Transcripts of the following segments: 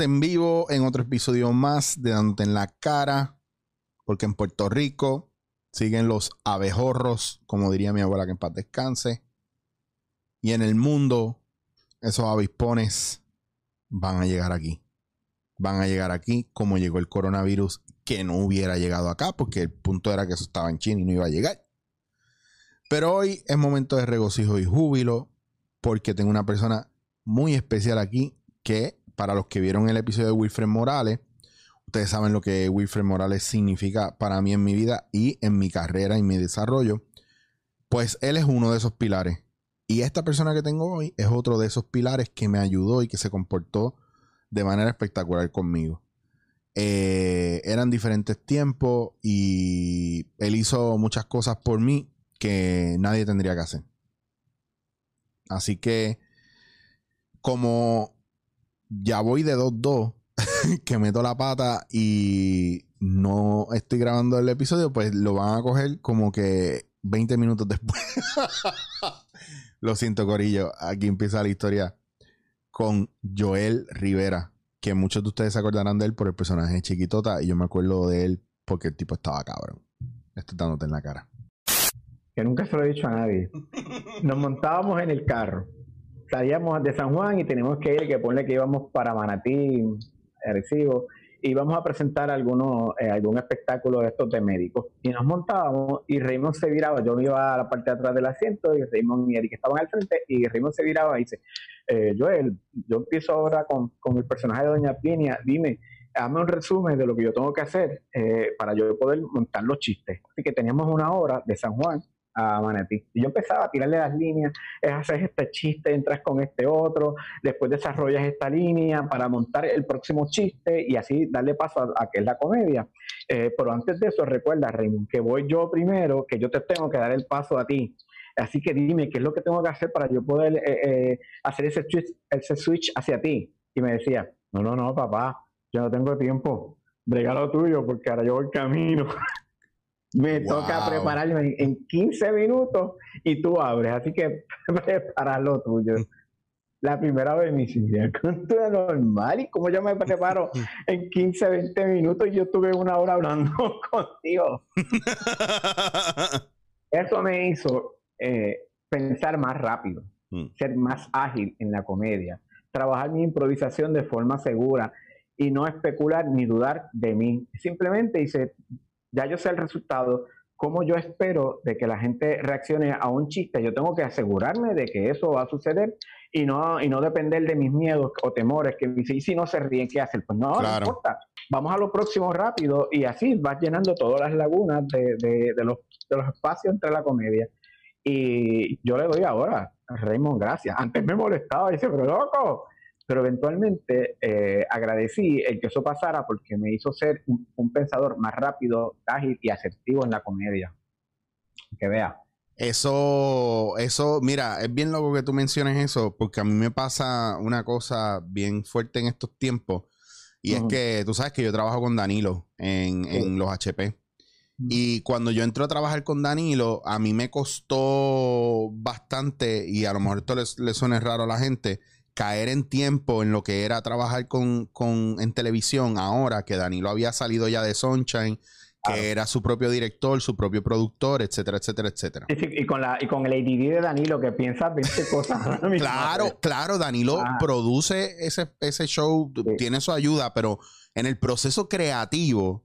En vivo en otro episodio más de Dándote en la cara, porque en Puerto Rico siguen los abejorros, como diría mi abuela que en paz descanse. Y en el mundo, esos avispones van a llegar aquí. Van a llegar aquí como llegó el coronavirus, que no hubiera llegado acá, porque el punto era que eso estaba en China y no iba a llegar. Pero hoy es momento de regocijo y júbilo, porque tengo una persona muy especial aquí que, para los que vieron el episodio de Wilfred Morales, ustedes saben lo que Wilfred Morales significa para mí en mi vida y en mi carrera y mi desarrollo. Pues él es uno de esos pilares. Y esta persona que tengo hoy es otro de esos pilares que me ayudó y que se comportó de manera espectacular conmigo. Eh, eran diferentes tiempos y él hizo muchas cosas por mí que nadie tendría que hacer. Así que, como ya voy de 2-2, que meto la pata y no estoy grabando el episodio, pues lo van a coger como que 20 minutos después. lo siento, Corillo. Aquí empieza la historia con Joel Rivera, que muchos de ustedes se acordarán de él por el personaje de Chiquitota, y yo me acuerdo de él porque el tipo estaba cabrón. Estoy dándote en la cara. que nunca se lo he dicho a nadie. Nos montábamos en el carro, salíamos de San Juan y teníamos que ir, que ponle que íbamos para Manatí, Arecibo, y íbamos a presentar algunos, eh, algún espectáculo de estos de médicos. Y nos montábamos y Raymond se viraba, yo me iba a la parte de atrás del asiento y Raymond y Eric estaban al frente y Raymond se viraba y dice, eh, Joel, yo empiezo ahora con, con el personaje de Doña Pinia, dime, hazme un resumen de lo que yo tengo que hacer eh, para yo poder montar los chistes. Así que teníamos una hora de San Juan a Manatí. Y yo empezaba a tirarle las líneas, es hacer este chiste, entras con este otro, después desarrollas esta línea para montar el próximo chiste y así darle paso a, a que es la comedia. Eh, pero antes de eso, recuerda, Raymond, que voy yo primero, que yo te tengo que dar el paso a ti. Así que dime, ¿qué es lo que tengo que hacer para yo poder eh, eh, hacer ese switch, ese switch hacia ti? Y me decía, no, no, no, papá, yo no tengo tiempo, regalo tuyo, porque ahora yo voy camino. me Wow. toca prepararme en, en 15 minutos y tú abres, así que prepara lo tuyo. La primera vez me con todo normal, y como yo me preparo en 15, 20 minutos, y yo estuve una hora hablando contigo. Eso me hizo eh, pensar más rápido, Mm. ser más ágil en la comedia, trabajar mi improvisación de forma segura y no especular ni dudar de mí. Simplemente hice, ya yo sé el resultado, cómo yo espero de que la gente reaccione a un chiste. Yo tengo que asegurarme de que eso va a suceder y no, y no depender de mis miedos o temores que dice, y si no se ríen, ¿qué hacen? Pues no, Claro. no importa. Vamos a lo próximo rápido y así vas llenando todas las lagunas de, de- de los, de los espacios entre la comedia. Y yo le doy ahora, Raymond, gracias. Antes me molestaba y dice, pero loco. Pero eventualmente eh, agradecí el que eso pasara porque me hizo ser un, un pensador más rápido, ágil y asertivo en la comedia. Que vea. Eso, eso, mira, es bien loco que tú menciones eso, porque a mí me pasa una cosa bien fuerte en estos tiempos, y es que tú sabes que yo trabajo con Danilo en, Sí. en los HP. Y cuando yo entro a trabajar con Danilo, a mí me costó bastante, y a lo mejor esto le, suene raro a la gente, caer en tiempo en lo que era trabajar con, con- en televisión ahora que Danilo había salido ya de Sunshine, que Claro. era su propio director, su propio productor, etcétera, etcétera, etcétera. Y con, la, y con el ADD de Danilo que piensa 20 cosas. a la misma Claro, claro, Danilo Ah. produce ese, ese show, Sí. tiene su ayuda, pero en el proceso creativo,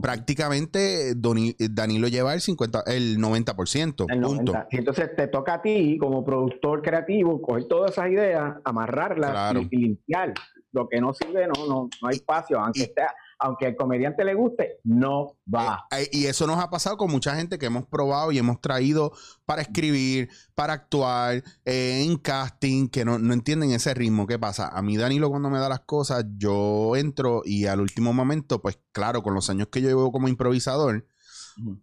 prácticamente Doni- Danilo lleva el 50, el 90%. El punto. 90. Y entonces te toca a ti, como productor creativo, coger todas esas ideas, amarrarlas Claro. y, y limpiar. Lo que no sirve, no, no, no hay espacio. Aunque, Y- esté- aunque al comediante le guste, no va. Eh, y eso nos ha pasado con mucha gente que hemos probado y hemos traído para escribir, para actuar, eh, en casting, que no, no entienden ese ritmo. ¿Qué pasa? A mí Danilo cuando me da las cosas, yo entro y al último momento, pues claro, con los años que yo llevo como improvisador,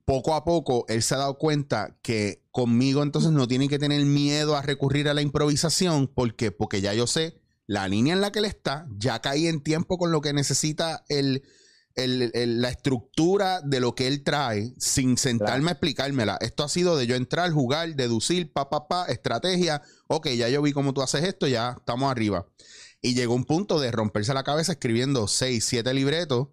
poco a poco él se ha dado cuenta que conmigo entonces no tiene que tener miedo a recurrir a la improvisación. ¿Por qué? Porque ya yo sé la línea en la que él está, ya caí en tiempo con lo que necesita el, el- el- la estructura de lo que él trae sin sentarme a explicármela. Esto ha sido de yo entrar, jugar, deducir, pa, pa, pa, estrategia. Ok, ya yo vi cómo tú haces esto, ya estamos arriba. Y llegó un punto de romperse la cabeza escribiendo 6, 7 libretos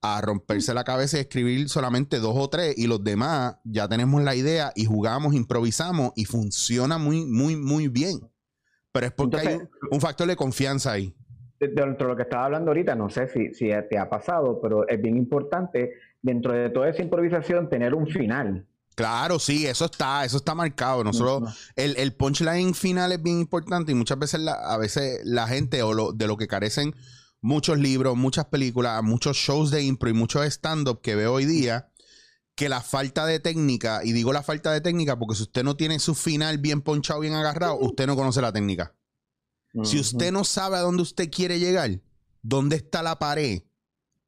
a romperse la cabeza y escribir solamente dos o tres y los demás ya tenemos la idea y jugamos, improvisamos y funciona muy, muy, muy bien. Pero es porque hay Entonces- un, un factor de confianza ahí. de- dentro de lo que estaba hablando ahorita, no sé si, si te ha pasado, pero es bien importante dentro de toda esa improvisación tener un final. Claro, sí, eso está, eso está marcado. Nosotros, el, el punchline final es bien importante y muchas veces la, a veces la gente o lo, de lo que carecen muchos libros, muchas películas, muchos shows de impro y muchos stand-up que veo hoy día, que la falta de técnica, y digo la falta de técnica porque si usted no tiene su final bien ponchado, bien agarrado, usted no conoce la técnica. Si usted no sabe a dónde usted quiere llegar, dónde está la pared,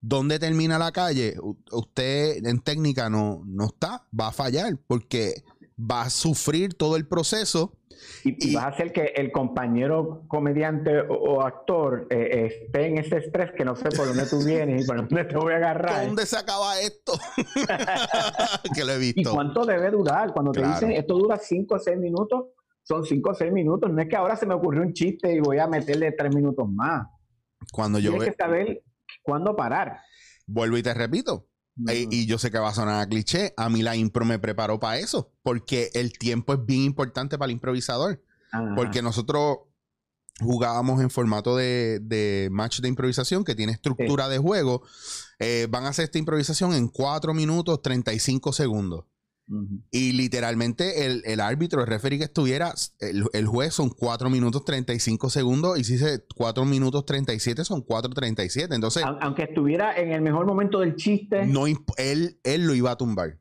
dónde termina la calle, usted en técnica no, no está, va a fallar porque va a sufrir todo el proceso. Y, y Y- vas a hacer que el compañero comediante o, o actor eh, esté en ese estrés que no sé por dónde tú vienes y por dónde te voy a agarrar. ¿Dónde se acaba esto? que lo he ¿Y visto. cuánto debe durar? Cuando te dicen esto dura 5 o 6 minutos, son 5 o 6 minutos. No es que ahora se me ocurrió un chiste y voy a meterle 3 minutos más. Cuando yo Tienes ve- que saber cuándo parar. vuelvo y te repito, Y yo sé que va a sonar a cliché, a mí la impro me preparó para eso, porque el tiempo es bien importante para el improvisador. Porque nosotros jugábamos en formato de, de match de improvisación que tiene estructura de juego. Eh, van a hacer esta improvisación en 4 minutos 35 segundos. Y literalmente el, el árbitro, el referee que estuviera, el, el juez son 4 minutos 35 segundos. Y si dice 4 minutos 37, son 4.37. Entonces, Aun- Aunque estuviera en el mejor momento del chiste. no, él, él lo iba a tumbar.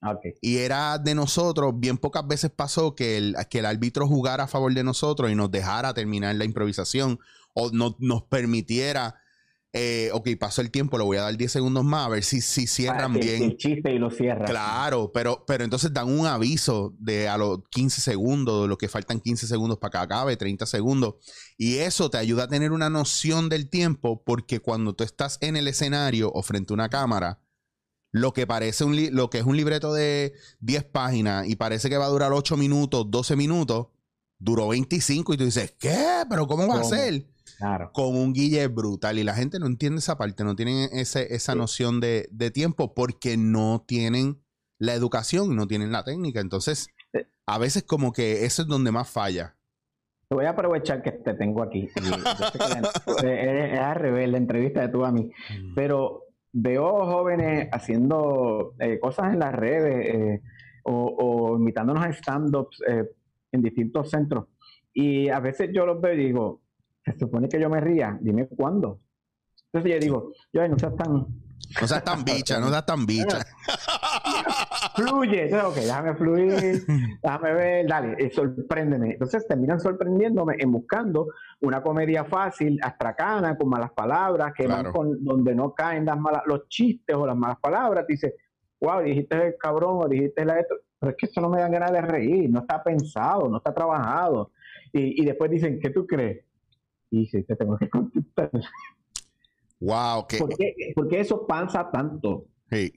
Ah. Y era de nosotros, bien pocas veces pasó que el, que el árbitro jugara a favor de nosotros y nos dejara terminar la improvisación o no, nos permitiera, eh, ok, pasó el tiempo, le voy a dar 10 segundos más a ver si, si cierran Ah, que- que bien. El chiste y lo cierra. Claro, pero, pero entonces dan un aviso de a los 15 segundos, de lo que faltan 15 segundos para que acabe, 30 segundos. Y eso te ayuda a tener una noción del tiempo porque cuando tú estás en el escenario o frente a una cámara, lo que parece un lo que es un libreto de 10 páginas y parece que va a durar 8 minutos, 12 minutos, duró 25 y tú dices, ¿qué? ¿Pero cómo va a ser? Claro. con un guille brutal y la gente no entiende esa parte, no tienen ese, esa Sí. noción de, de tiempo porque no tienen la educación, no tienen la técnica. Entonces, a veces como que eso es donde más falla. Te voy a aprovechar que te tengo aquí. Y la- eh, es al revés la entrevista de tú a mí. Pero veo jóvenes haciendo eh, cosas en las redes eh, o, o invitándonos a stand-ups eh, en distintos centros. Y a veces yo los veo y digo, se supone que yo me ría, dime cuándo. Entonces yo digo, yo no seas tan... No seas tan bicha, no seas tan bicha. Fluye, Entonces, ok, déjame fluir, déjame ver, dale, eh, sorpréndeme. Entonces terminan sorprendiéndome en buscando una comedia fácil, astracana, con malas palabras, que Claro. van con donde no caen las malas, los chistes o las malas palabras. Dice, wow, dijiste el cabrón o dijiste la esto, pero es que eso no me dan ganas de reír, no está pensado, no está trabajado. Y, y después dicen, ¿qué tú crees? Y dice, te tengo que contestar. Wow, que ¿Por qué, por qué eso pasa tanto? sí.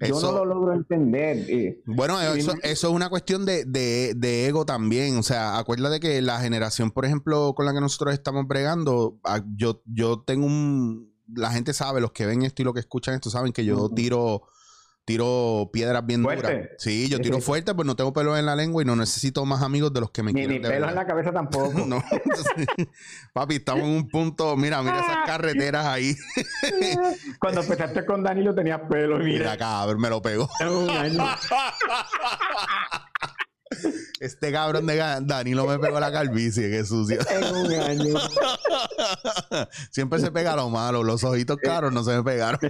Yo Eso- no lo logro entender. eh. Bueno, eso, eso es una cuestión de, de- de ego también. O sea, acuérdate que la generación, por ejemplo, con la que nosotros estamos bregando, ah, yo, yo tengo un. La gente sabe, los que ven esto y los que escuchan esto saben que yo tiro tiro piedras bien Fuerte. duras. Sí, yo tiro sí. fuerte, pues no tengo pelo en la lengua y no necesito más amigos de los que me Ni, quieran ni de pelos verdad. en la cabeza tampoco. No, entonces, papi, estamos en un punto. Mira, mira esas carreteras ahí. Cuando empezaste con Danilo tenías pelo, Mira, mira. cabrón, me lo pegó. en un año. Este cabrón de Danilo me pegó la calvicie, qué sucio. En un año. Siempre se pega lo malo, los ojitos caros no se me pegaron.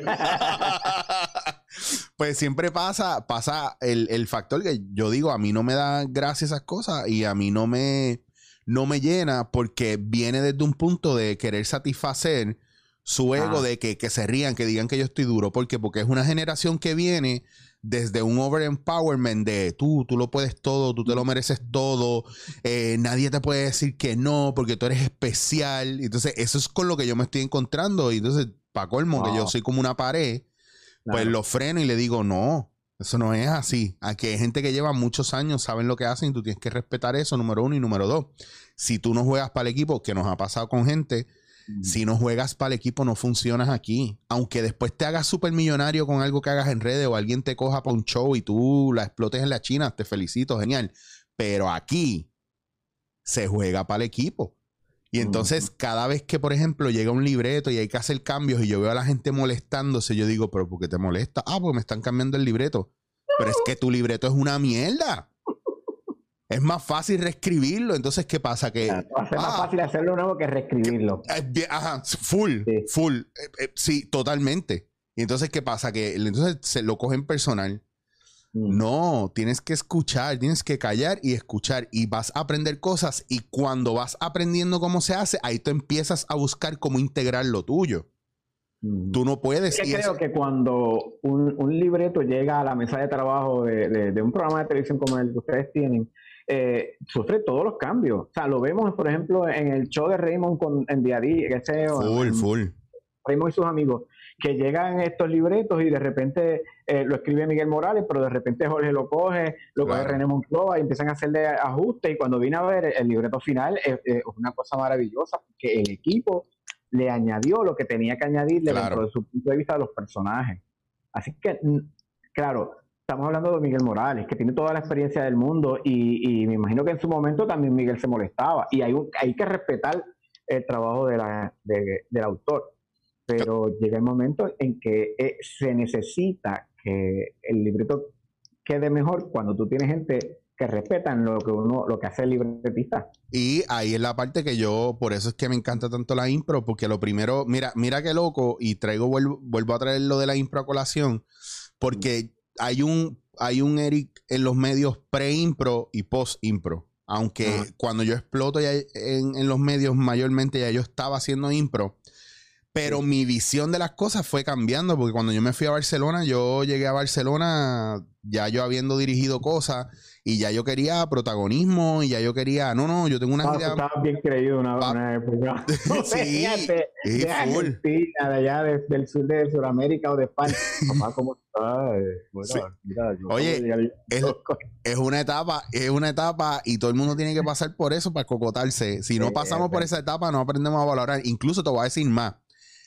Pues siempre pasa, pasa el, el factor que yo digo, a mí no me da gracia esas cosas y a mí no me, no me llena porque viene desde un punto de querer satisfacer su ego Ah. de que, que se rían, que digan que yo estoy duro. ¿Por qué? Porque es una generación que viene desde un over empowerment de tú, tú lo puedes todo, tú te lo mereces todo, eh, nadie te puede decir que no porque tú eres especial. Entonces, eso es con lo que yo me estoy encontrando. Y entonces, para colmo, que yo soy como una pared, pues lo freno y le digo, no, eso no es así. Aquí hay gente que lleva muchos años, saben lo que hacen y tú tienes que respetar eso, número uno y número dos. Si tú no juegas para el equipo, que nos ha pasado con gente, Mm. si no juegas para el equipo no funcionas aquí. Aunque después te hagas súper millonario con algo que hagas en redes o alguien te coja para un show y tú la explotes en la China, te felicito, genial. Pero aquí se juega para el equipo. Y entonces, cada vez que, por ejemplo, llega un libreto y hay que hacer cambios y yo veo a la gente molestándose, yo digo, ¿pero por qué te molesta? Ah, porque me están cambiando el libreto. Pero es que tu libreto es una mierda. Es más fácil reescribirlo. Entonces, ¿qué pasa? Que Va a ser más Ah. fácil hacerlo nuevo que reescribirlo. eh, Ajá, full, Sí. full. Eh, eh, sí, totalmente. Y entonces, ¿qué pasa? Que entonces se lo cogen personal. Mm. No, tienes que escuchar, tienes que callar y escuchar. Y vas a aprender cosas. Y cuando vas aprendiendo cómo se hace, ahí tú empiezas a buscar cómo integrar lo tuyo. Mm. Tú no puedes. Es que y creo eso- que cuando un, un libreto llega a la mesa de trabajo de, de- de un programa de televisión como el que ustedes tienen, eh, sufre todos los cambios. O sea, lo vemos, por ejemplo, en el show de Raymond con, en día a día, ese, Full, en full. Raymond y sus amigos, que llegan estos libretos y de repente eh, lo escribe Miguel Morales, pero de repente Jorge lo coge, lo coge. René Monclova y empiezan a hacerle ajustes y cuando viene a ver el, el libreto final es, es una cosa maravillosa porque el equipo le añadió lo que tenía que añadirle Claro. dentro de su punto de vista de los personajes. Así que, claro, estamos hablando de Miguel Morales, que tiene toda la experiencia del mundo y, y me imagino que en su momento también Miguel se molestaba y hay, un- hay que respetar el trabajo de la- de- del autor pero llega el momento en que eh, se necesita que el libreto quede mejor cuando tú tienes gente que respetan lo que uno lo que hace el libretista. Y ahí es la parte que yo, por eso es que me encanta tanto la impro, porque lo primero, mira, mira qué loco, y traigo, vuelvo, vuelvo a traer lo de la impro a colación, porque hay un, hay un Eric en los medios pre-impro y post-impro. Aunque cuando yo exploto ya en, en los medios, mayormente ya yo estaba haciendo impro. Pero Sí. mi visión de las cosas fue cambiando, porque cuando yo me fui a Barcelona, yo llegué a Barcelona ya yo habiendo dirigido cosas y ya yo quería protagonismo y ya yo quería, no, no, yo tengo una tú idea. estabas bien creído una, una época. Sí, de, sí, de full. Argentina, de allá de- del sur de Sudamérica o de España. Papá, ¿cómo estás? Eh, Bueno, Sí. mira, yo Oye, de es- Es una etapa, es una etapa y todo el mundo tiene que pasar por eso para cocotarse. Si no pasamos por esa etapa, no aprendemos a valorar. Incluso te voy a decir más.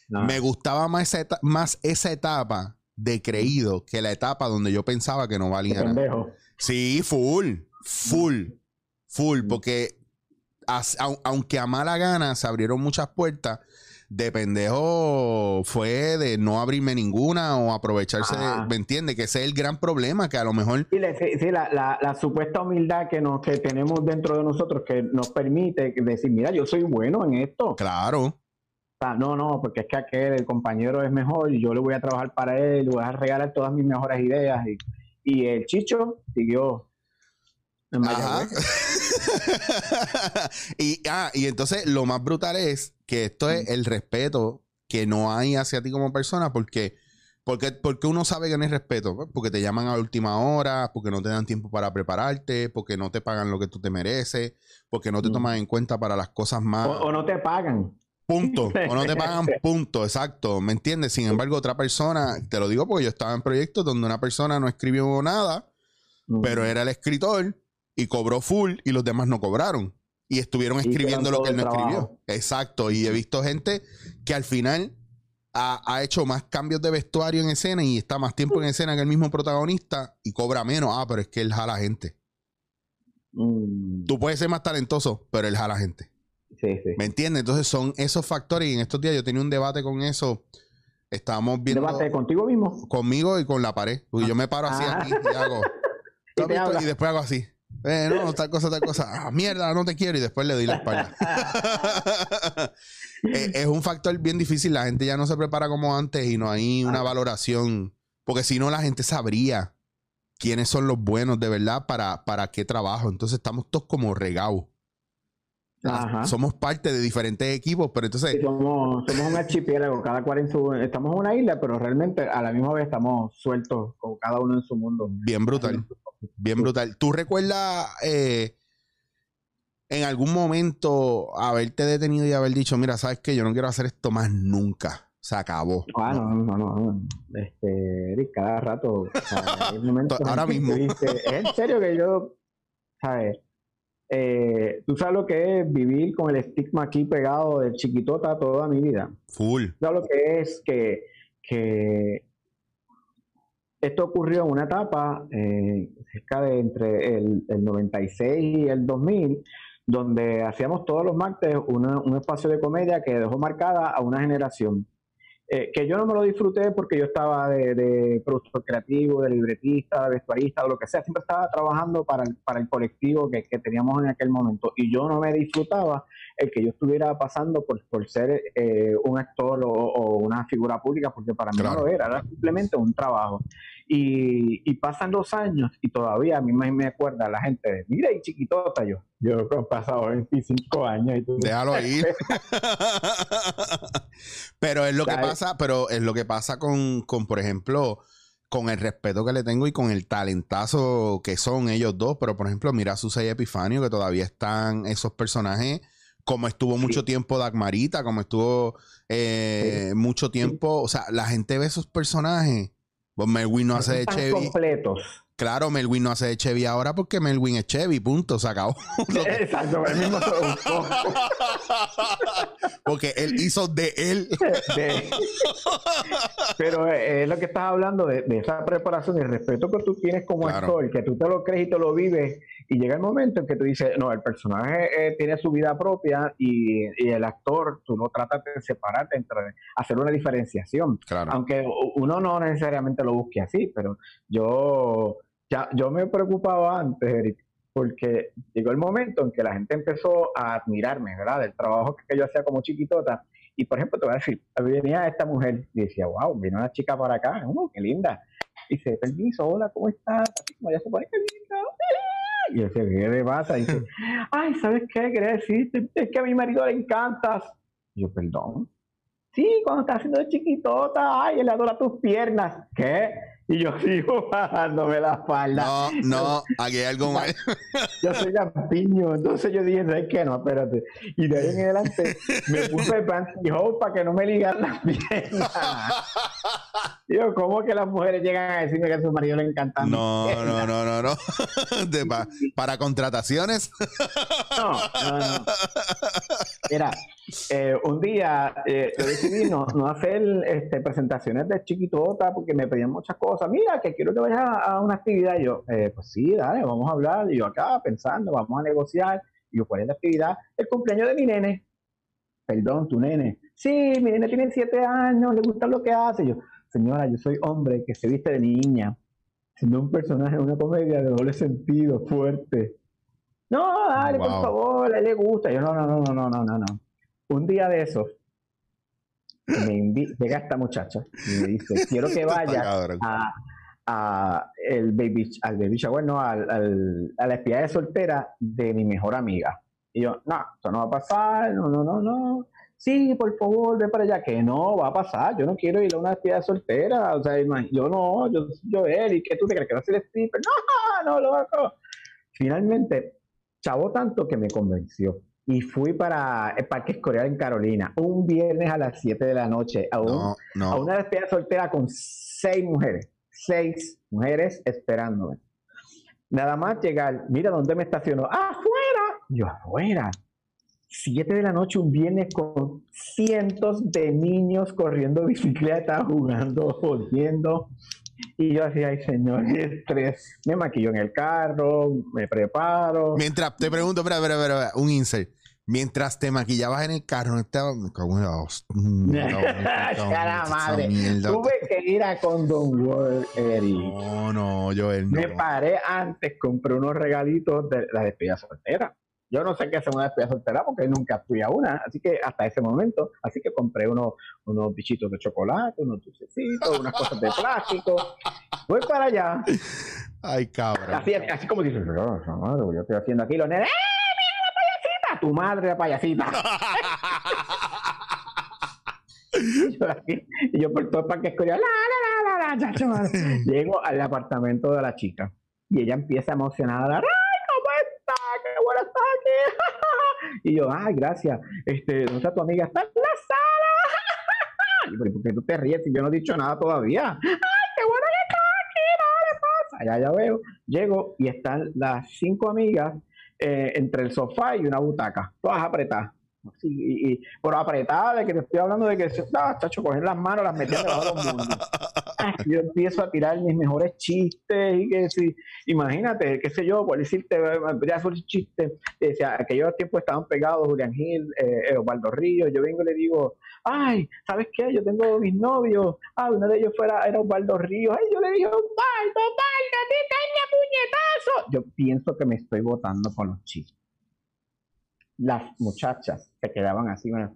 No. Me gustaba más esa, eta- más esa etapa de creído que la etapa donde yo pensaba que no valía nada. pendejo. Sí, full, full, full, porque as- au- aunque a mala gana se abrieron muchas puertas, de pendejo fue de no abrirme ninguna o aprovecharse, de- Ajá. ¿me entiendes? Que ese es el gran problema, que a lo mejor Sí, le- sí, sí, la, la- la supuesta humildad que, nos, que tenemos dentro de nosotros que nos permite decir, mira, yo soy bueno en esto. Claro. Sea, no, no, porque es que aquel, el compañero es mejor y yo le voy a trabajar para él, le voy a regalar todas mis mejores ideas. Y, y el Chicho siguió en Ajá. Y, ah, y entonces lo más brutal es que esto es el respeto que no hay hacia ti como persona, porque, porque, porque uno sabe que no hay respeto, Pues, porque te llaman a última hora, porque no te dan tiempo para prepararte, porque no te pagan lo que tú te mereces, porque no te Mm. toman en cuenta para las cosas más. O, o no te pagan. Punto. O no te pagan punto, exacto. ¿Me entiendes? Sin embargo, otra persona, te lo digo porque yo estaba en proyectos donde una persona no escribió nada, Mm. pero era el escritor y cobró full y los demás no cobraron. Y estuvieron Y escribiendo lo que él no escribió. Exacto. Y he visto gente que al final ha, ha hecho más cambios de vestuario en escena y está más tiempo en escena que el mismo protagonista y cobra menos. Ah, pero es que él jala gente. Mm. Tú puedes ser más talentoso, pero él jala gente. Sí, sí. ¿Me entiendes? Entonces son esos factores y en estos días yo tenía un debate con eso. Estábamos viendo Debate contigo mismo. conmigo y con la pared. Porque yo me paro así Ah. aquí y hago. Y después hago así. Eh, no, tal cosa, tal cosa. Ah, mierda, no te quiero. Y después le doy la espalda. Es un factor bien difícil. La gente ya no se prepara como antes y no hay una Ah. valoración. Porque si no, la gente sabría quiénes son los buenos de verdad para, para qué trabajo. Entonces estamos todos como regados. Ajá. Somos parte de diferentes equipos, pero entonces Sí, somos, somos un archipiélago, cada cual en su... Estamos en una isla, pero realmente a la misma vez estamos sueltos, con cada uno en su mundo. bien brutal. Bien brutal. ¿Tú recuerdas eh, en algún momento haberte detenido y haber dicho, mira, sabes que yo no quiero hacer esto más nunca? Se acabó. Ah, no, no, no, no. Este, Eric, cada rato. o sea, hay momentos en Ahora mismo. es en serio que yo, ¿sabes? Eh, tú sabes lo que es vivir con el estigma aquí pegado de chiquitota toda mi vida. Full. Tú sabes lo que es que, que esto ocurrió en una etapa eh, cerca de entre el, el 96 y el 2000, donde hacíamos todos los martes una- un espacio de comedia que dejó marcada a una generación. Eh, que yo no me lo disfruté porque yo estaba de, de productor creativo, de libretista, de vestuarista, o lo que sea. Siempre estaba trabajando para el, para el colectivo que, que teníamos en aquel momento. Y yo no me disfrutaba el que yo estuviera pasando por, por ser eh, un actor o, o una figura pública, porque para mí Claro. no lo era, era simplemente un trabajo. Y, y pasan los años y todavía a mí me, me acuerda la gente de, mira, y chiquitota yo. Yo creo que han pasado 25 años y tú Déjalo ir. pero es lo que pasa, pero es lo que pasa con, con, por ejemplo, con el respeto que le tengo y con el talentazo que son ellos dos. Pero, por ejemplo, mira a Susay Epifanio, que todavía están esos personajes, como estuvo mucho Sí. tiempo Dagmarita, como estuvo eh, mucho tiempo. O sea, la gente ve esos personajes. Pues Melwin no hace de Chevy. completos. Claro, Melwin no hace de Chevy ahora porque Melwin es Chevy, punto, se acabó. Exacto, el mismo se buscó. porque él hizo de él. De- Pero eh, es lo que estás hablando de, de esa preparación y el respeto que tú tienes como Claro. actor, que tú te lo crees y te lo vives, y llega el momento en que tú dices, no, el personaje eh, tiene su vida propia y, y el actor, tú no tratas de separarte entre hacer una diferenciación. Claro. Aunque uno no necesariamente lo busque así, pero yo, ya, yo me preocupaba antes, Eric, porque llegó el momento en que la gente empezó a admirarme, ¿verdad? Del trabajo que yo hacía como chiquitota. Y por ejemplo, te voy a decir, venía esta mujer y decía, wow, vino una chica para acá, oh, qué linda. Y dice, permiso, hola, ¿cómo estás? Así como ella se pone, qué linda. Y yo decía, ¿qué le pasa? Y dice, ay, ¿sabes qué? Quería decirte, es que a mi marido le encantas. Y yo, perdón. Sí, cuando está haciendo chiquitota, ay, él adora tus piernas. ¿Qué? Y yo sigo bajándome la falda. No, no, aquí hay algo mal. Yo soy lampiño, entonces yo dije, ¿sabes qué? No, espérate. Y de ahí en adelante me puse pantyhose para que no me ligan las piernas. Digo, ¿cómo que las mujeres llegan a decirme que a su marido le encantan? No, no, no, no, no. De pa- para contrataciones. No, no, no. Mira, eh, un día eh, yo decidí no, no hacer este, presentaciones de chiquitota porque me pedían muchas cosas. Mira, que quiero que vayas a, una actividad. Y yo, eh, pues sí, dale, vamos a hablar. Y yo acá pensando, vamos a negociar. Y yo, ¿cuál es la actividad? El cumpleaños de mi nene. Perdón, tu nene. Sí, mi nene tiene siete años, le gusta lo que hace. Yo, señora, yo soy hombre que se viste de niña, siendo un personaje de una comedia de doble sentido, fuerte. No, dale, por favor, a él le gusta. Yo, no, no, no, no, no, no, no. Un día de esos, me llega esta muchacha y me dice, quiero que vayas a, a el baby, al baby shower, no, al, al- a la espía de soltera de mi mejor amiga. Y yo, no, esto no va a pasar, no, no, no, no. Sí, por favor, ve para allá, que no va a pasar. Yo no quiero ir a una espía de soltera. O sea, yo no, yo, yo él, ¿y qué tú te crees que va a ser stripper? No, no, loco. Finalmente, chavo tanto que me convenció. Y fui para el Parque Escorial en Carolina, un viernes a las 7 de la noche, a, un- No, a no. una despedida soltera con seis mujeres, seis mujeres esperándome. Nada más llegar, mira dónde me estacionó, afuera, yo afuera. Siete de la noche, un viernes con cientos de niños corriendo bicicleta, jugando, jodiendo. Y yo así, ay señor, estrés. Me maquillo en el carro, me preparo. Mientras te pregunto, espera, espera, espera, un insert. Mientras te maquillabas en el carro, no estaba. Me cago en la hostia. Madre. Tuve que ir a Condom World, Eric. No, no, Joel, no. Me paré antes, compré unos regalitos de la despedida soltera. Yo no sé qué es una despedida soltera porque nunca fui a una, así que hasta ese momento, así que compré unos, unos bichitos de chocolate, unos dulcecitos, unas cosas de plástico. Voy para allá, Ay, cabrón. así, así como dices, "Oh, madre, yo estoy haciendo aquí los nenes, ¡eh, mira la payasita! Tu madre la payasita. Y yo aquí, yo por todo el parque escolar, la, la, la, la, la, chacho, madre. Llego al apartamento de la chica y ella empieza emocionada, ¡ay, cómo está! ¡Qué bueno está aquí! Y yo, ¡ay, gracias! Este, ¿Dónde está tu amiga? Está en la sala. ¿Por qué tú te ríes si yo no he dicho nada todavía? ¡Ay, qué bueno que estás aquí! Nada le pasa. Allá ya veo. Llego y están las cinco amigas eh, entre el sofá y una butaca, todas apretadas. Así, y, y, apretada de que te estoy hablando de que ah, chacho, coger las manos, las meter debajo de los mundos. Ah, yo empiezo a tirar mis mejores chistes y que si, imagínate, qué sé yo, por decirte, ya un chiste, decía, aquellos tiempos estaban pegados Julián Gil, eh, Osvaldo Ríos, yo vengo y le digo, ay, ¿sabes qué? Yo tengo mis novios, ah, uno de ellos fuera, era Osvaldo Ríos, ay, yo le digo, Osvaldo, Osvaldo, te puñetazo. Yo pienso que me estoy votando con los chistes las muchachas se quedaban así, bueno.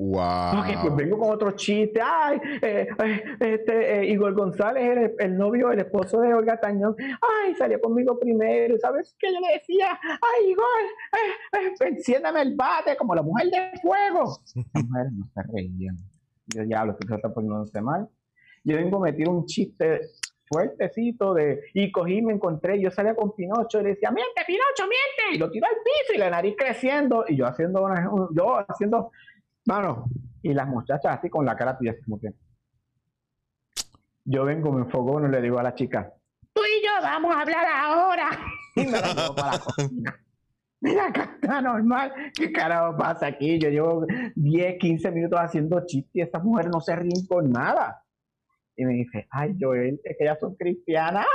Wow. Pues vengo con otro chiste. Ay, eh, eh, este, eh, Igor González era el, el, novio, el esposo de Olga Tañón. Ay, salió conmigo primero. ¿Sabes qué? Yo le decía, ay, Igor, eh, enciéndame el bate como la mujer de fuego. Las mujeres no se reían. Yo ya lo estoy poniéndose mal. Yo vengo a meter un chiste fuertecito de y cogí me encontré yo salía con Pinocho y le decía miente Pinocho miente y lo tiró al piso y la nariz creciendo y yo haciendo yo haciendo mano y las muchachas así con la cara que yo vengo me enfoco y le digo a la chica tú y yo vamos a hablar ahora y me la para la cocina Mira, está normal. ¿Qué carajo pasa aquí? Yo llevo 10, 15 minutos haciendo chistes y estas mujeres no se ríen por nada y me dice, ay Joel, es que ellas son cristianas.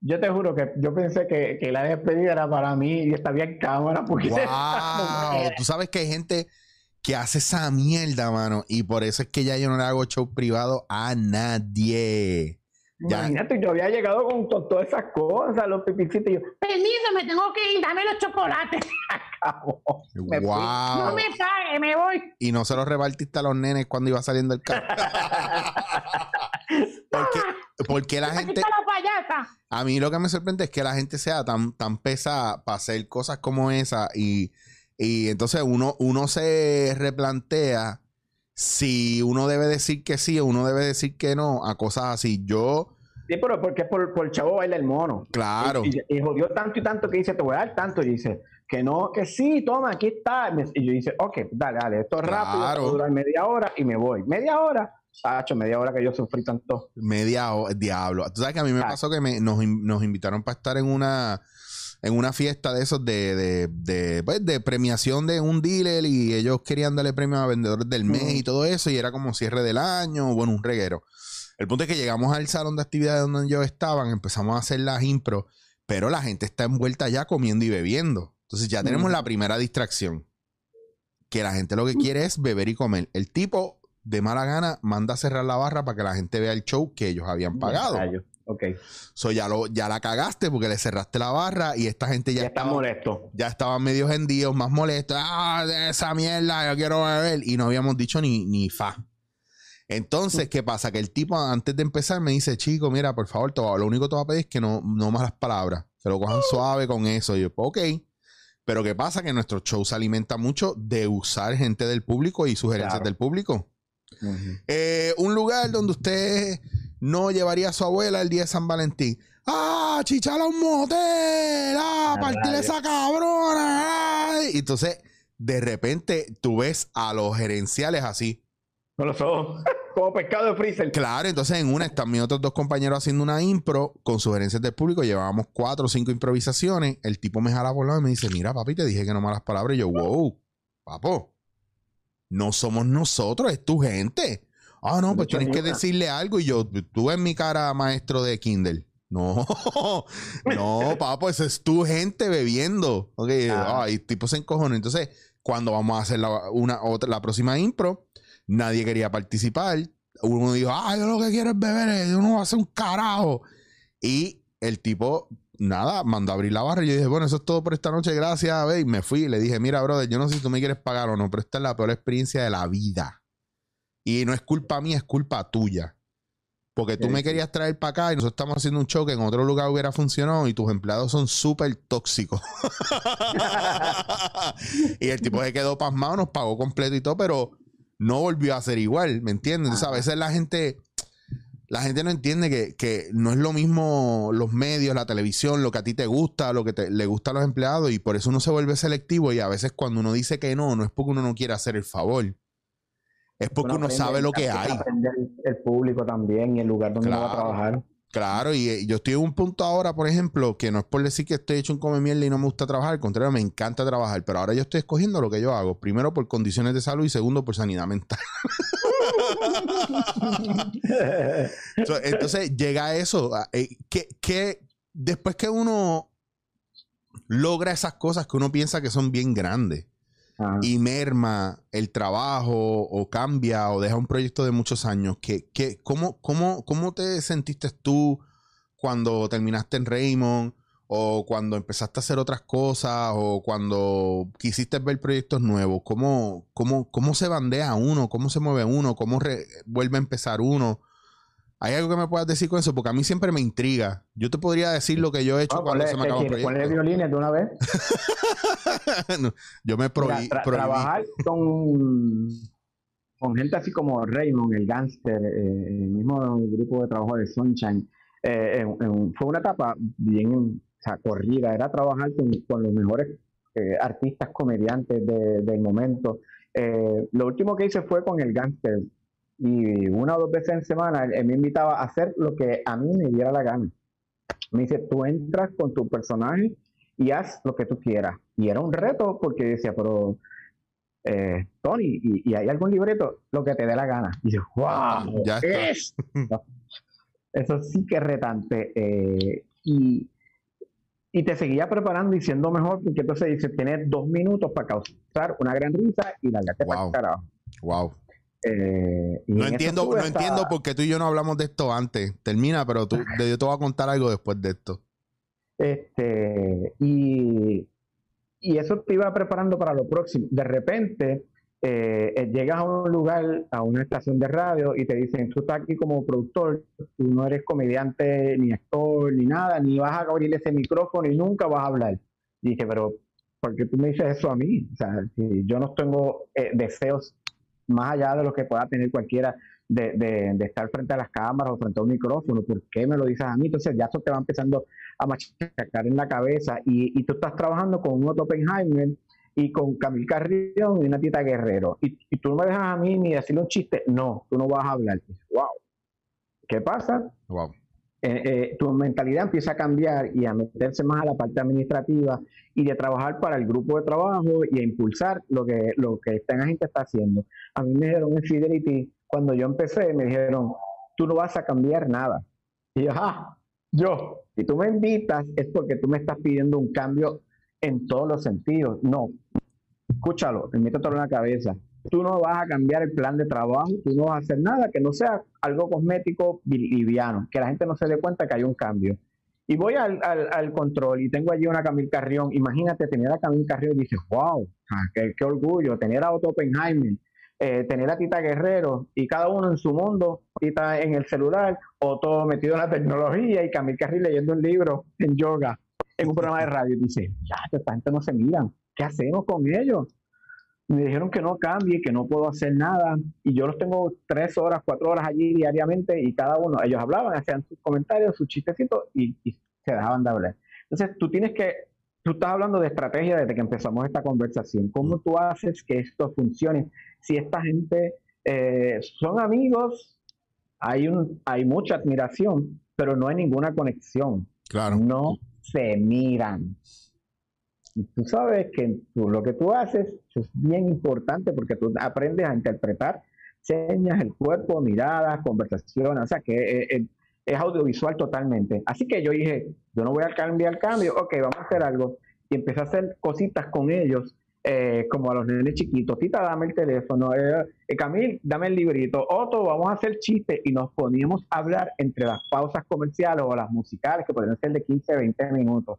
Yo te juro que yo pensé que, que, la despedida era para mí y estaba en cámara porque wow. tú sabes que hay gente que hace esa mierda, mano, y por eso es que ya yo no le hago show privado a nadie. Imagínate, yo había llegado con, con, todas esas cosas, los pipicitos, y yo, permiso, me tengo que ir, dame los chocolates. Acabó. Me wow. No me pague, me voy. Y no se los repartiste a los nenes cuando iba saliendo el carro. porque, porque la gente. La. A mí lo que me sorprende es que la gente sea tan, tan pesada para hacer cosas como esa y, y entonces uno, uno se replantea si uno debe decir que sí o uno debe decir que no a cosas así. Yo. Sí, pero porque por, por el chavo baila el mono. Claro. Y, y, y, jodió tanto y tanto que dice, te voy a dar tanto. Y dice, que no, que sí, toma, aquí está. Y yo dice, ok, dale, dale, esto es rápido, Claro. dura media hora y me voy. Media hora, Sacho, media hora que yo sufrí tanto. Media hora, diablo. Tú sabes que a mí me Ah. pasó que me, nos, nos invitaron para estar en una en una fiesta de esos de, de, de, pues, de premiación de un dealer y ellos querían darle premio a vendedores del mes y todo eso y era como cierre del año, bueno, un reguero. El punto es que llegamos al salón de actividades donde ellos estaban, empezamos a hacer las impro, pero la gente está envuelta ya comiendo y bebiendo. Entonces ya tenemos la primera distracción. Que la gente lo que quiere es beber y comer. El tipo de mala gana manda a cerrar la barra para que la gente vea el show que ellos habían pagado. Ok, So, ya, lo, ya la cagaste porque le cerraste la barra y esta gente ya, ya está estaba, molesto. ya estaban medio hendidos, más molestos. Ah, de esa mierda, yo quiero beber. Y no habíamos dicho ni, ni fa. Entonces, ¿qué pasa? Que el tipo antes de empezar me dice, chico, mira, por favor, a- lo único que te voy a pedir es que no, no malas palabras. Se lo cojan suave con eso. Y yo, pues, ok. Pero ¿qué pasa? Que nuestro show se alimenta mucho de usar gente del público y sugerencias Claro. del público. Eh, un lugar donde usted no llevaría a su abuela el día de San Valentín. ¡Ah! ¡Chichala un motel! ¡Ah! A ¡Partirle esa cabrona! ¡Ay! Y entonces, de repente, tú ves a los gerenciales así. Los ojos, como pescado de freezer. Claro, entonces en una están mis otros dos compañeros haciendo una impro con sugerencias del público. Llevábamos cuatro o cinco improvisaciones. El tipo me jala por lado y me dice: Mira, papi, te dije que no malas palabras. Y yo, wow, papo, no somos nosotros, es tu gente. Ah, no, pues tienes que decirle algo. Y yo, tú en mi cara, maestro de Kindle. No, no, papo, esa es tu gente bebiendo. Ok, Ah. y el tipo se encojona. Entonces, cuando vamos a hacer la, una, otra, la próxima impro, nadie quería participar. Uno dijo, ah, yo lo que quiero es beber, eh, yo no voy a hacer un carajo. Y el tipo, nada, mandó a abrir la barra. Y yo dije, bueno, eso es todo por esta noche, gracias. A ver, y me fui y le dije, mira, brother, yo no sé si tú me quieres pagar o no, pero esta es la peor experiencia de la vida. Y no es culpa mía, es culpa tuya. Porque tú Sí, me querías traer para acá y nosotros estamos haciendo un show que en otro lugar hubiera funcionado y tus empleados son súper tóxicos. y el tipo se quedó pasmado, nos pagó completo y todo, pero no volvió a ser igual, ¿me entiendes? Entonces, a veces la gente, la gente no entiende que, que, no es lo mismo los medios, la televisión, lo que a ti te gusta, lo que te, le gusta a los empleados y por eso uno se vuelve selectivo y a veces cuando uno dice que no, no es porque uno no quiera hacer el favor. Es porque uno, sabe lo que hay. El público también y el lugar donde va a trabajar. Claro, y, yo estoy en un punto ahora, por ejemplo, que no es por decir que estoy hecho un come mierda y no me gusta trabajar, al contrario, me encanta trabajar, pero ahora yo estoy escogiendo lo que yo hago, primero por condiciones de salud y segundo por sanidad mental. entonces llega eso, eh, que, después que uno logra esas cosas que uno piensa que son bien grandes, y merma el trabajo o cambia o deja un proyecto de muchos años, ¿qué, qué, cómo, cómo, ¿cómo te sentiste tú cuando terminaste en Raymond o cuando empezaste a hacer otras cosas o cuando quisiste ver proyectos nuevos? ¿Cómo, cómo, cómo se bandea uno? ¿Cómo se mueve uno? ¿Cómo vuelve a empezar uno? ¿Hay algo que me puedas decir con eso? Porque a mí siempre me intriga. Yo te podría decir lo que yo he hecho cuando se me acabó el proyecto. violines de una vez? yo me prohibí. trabajar con, con gente así como Raymond, el gangster, eh, el mismo grupo de trabajo de Sunshine, eh, fue una etapa bien o sea, corrida. Era trabajar con, los mejores eh, artistas comediantes del momento. lo último que hice fue con el gangster y una o dos veces en semana él, me invitaba a hacer lo que a mí me diera la gana. Me dice, tú entras con tu personaje y haz lo que tú quieras. Y era un reto porque decía, pero eh, Tony, ¿y, hay algún libreto? Lo que te dé la gana. Y yo, wow, ya es? Eso sí que es retante. Eh, y, y te seguía preparando y siendo mejor, porque entonces dice, tienes dos minutos para causar una gran risa y la wow. para carajo. Wow. Eh, no entiendo, no entiendo por qué tú y yo no hablamos de esto antes. Termina, pero tú, yo te voy a contar algo después de esto. Este, y, y eso te iba preparando para lo próximo. De repente, eh, eh, llegas a un lugar, a una estación de radio, y te dicen, tú estás aquí como productor, tú no eres comediante, ni actor, ni nada, ni vas a abrir ese micrófono y nunca vas a hablar. Y dije, pero, ¿por qué tú me dices eso a mí? O sea, si yo no tengo deseos más allá de lo que pueda tener cualquiera de, de, estar frente a las cámaras o frente a un micrófono, ¿por qué me lo dices a mí? Entonces ya eso te va empezando a machacar en la cabeza y, y tú estás trabajando con un Otto Oppenheimer y con Camil Carrión y una Tita Guerrero y, y, tú no me dejas a mí ni decirle un chiste, no, tú no vas a hablar. Wow. ¿Qué pasa? Wow. Eh, eh, tu mentalidad empieza a cambiar y a meterse más a la parte administrativa y de trabajar para el grupo de trabajo y a impulsar lo que, lo que esta gente está haciendo. A mí me dijeron en Fidelity, cuando yo empecé, me dijeron, tú no vas a cambiar nada. Y yo, ah, yo, si tú me invitas es porque tú me estás pidiendo un cambio en todos los sentidos. No, escúchalo, métetelo en la cabeza tú no vas a cambiar el plan de trabajo, tú no vas a hacer nada que no sea algo cosmético liviano, que la gente no se dé cuenta que hay un cambio. Y voy al, al, control y tengo allí una Camil Carrión. Imagínate tener a Camil Carrión y dices, wow, ah, qué, qué, orgullo, tener a Otto Oppenheimer, eh, tener a Tita Guerrero y cada uno en su mundo, Tita en el celular, Otto metido en la tecnología y Camil Carrión leyendo un libro en yoga, en un programa de radio. Y dice, ya, esta gente no se miran, ¿qué hacemos con ellos? Me dijeron que no cambie, que no puedo hacer nada, y yo los tengo tres horas, cuatro horas allí diariamente, y cada uno, ellos hablaban, hacían sus comentarios, sus chistecitos, y, se dejaban de hablar. Entonces, tú tienes que, tú estás hablando de estrategia desde que empezamos esta conversación, ¿cómo tú haces que esto funcione? Si esta gente eh, son amigos, hay, un, hay mucha admiración, pero no hay ninguna conexión. Claro. No se miran. Y tú sabes que lo que tú haces es bien importante porque tú aprendes a interpretar señas, el cuerpo, miradas, conversaciones, o sea que eh, eh, es, audiovisual totalmente. Así que yo dije, yo no voy a cambiar cambio, ok, vamos a hacer algo. Y empecé a hacer cositas con ellos, eh, como a los nenes chiquitos, Tita, dame el teléfono, eh, Camil, dame el librito, Otto, vamos a hacer chistes y nos poníamos a hablar entre las pausas comerciales o las musicales, que podrían ser de 15, 20 minutos.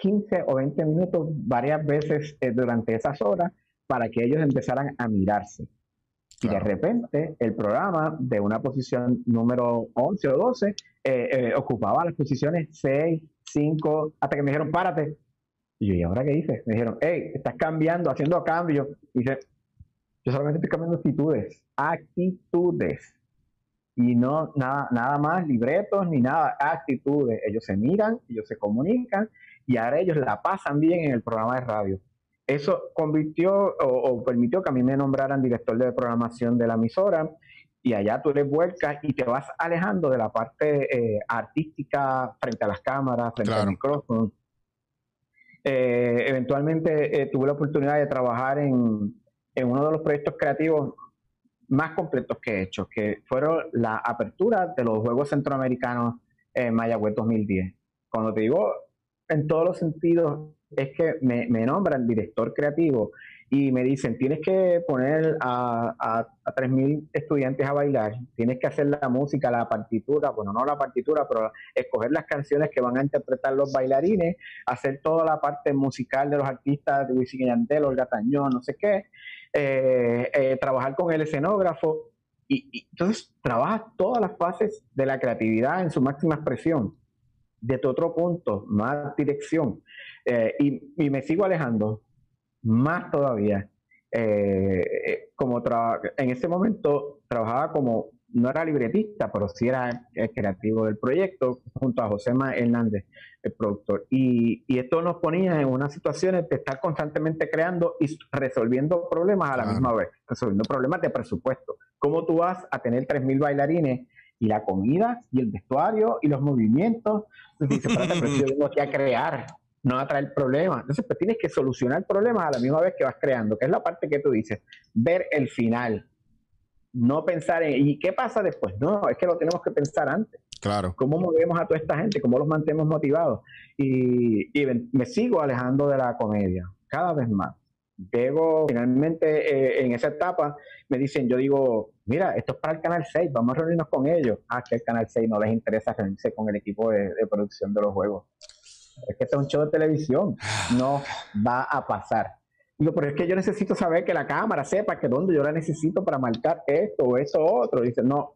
15 o 20 minutos varias veces eh, durante esas horas para que ellos empezaran a mirarse. Y de repente el programa de una posición número 11 o 12 eh, eh, ocupaba las posiciones 6, 5, hasta que me dijeron, párate. Y yo, ¿y ahora qué hice? Me dijeron, hey, estás cambiando, haciendo cambios. Y dice, yo solamente estoy cambiando actitudes, actitudes. y no nada, nada más libretos ni nada, actitudes. Ellos se miran, ellos se comunican y ahora ellos la pasan bien en el programa de radio. Eso convirtió o, permitió que a mí me nombraran director de programación de la emisora y allá tú le vuelcas y te vas alejando de la parte eh, artística frente a las cámaras, frente al micrófono. Eh, eventualmente eh, tuve la oportunidad de trabajar en, en uno de los proyectos creativos más completos que he hecho, que fueron la apertura de los Juegos Centroamericanos en Mayagüez 2010. Cuando te digo en todos los sentidos, es que me, nombran director creativo y me dicen, tienes que poner a, a, a 3.000 estudiantes a bailar, tienes que hacer la música, la partitura, bueno, no la partitura, pero escoger las canciones que van a interpretar los bailarines, hacer toda la parte musical de los artistas de y Yandel, Olga Tañón, no sé qué, eh, eh, trabajar con el escenógrafo. Y, entonces trabajas todas las fases de la creatividad en su máxima expresión. De tu otro punto, más dirección. Eh, y, me sigo alejando más todavía. como en ese momento trabajaba como no era libretista, pero sí era el creativo del proyecto, junto a Josema Hernández, el productor. Y, esto nos ponía en unas situaciones de estar constantemente creando y resolviendo problemas a la misma vez, resolviendo problemas de presupuesto. ¿Cómo tú vas a tener 3.000 bailarines y la comida y el vestuario y los movimientos? Entonces dices, pero yo tengo que a crear, no a traer problemas. Entonces, pues tienes que solucionar problemas a la misma vez que vas creando, que es la parte que tú dices, ver el final no pensar en, ¿y qué pasa después? No, es que lo tenemos que pensar antes. Claro. ¿Cómo movemos a toda esta gente? ¿Cómo los mantenemos motivados? Y, me sigo alejando de la comedia, cada vez más. Llego finalmente eh, en esa etapa, me dicen, yo digo, mira, esto es para el Canal 6, vamos a reunirnos con ellos. Ah, que el Canal 6 no les interesa reunirse con el equipo de, producción de los juegos. Es que este es un show de televisión, no va a pasar. Digo, pero es que yo necesito saber que la cámara sepa que dónde yo la necesito para marcar esto o eso otro. Dice, no,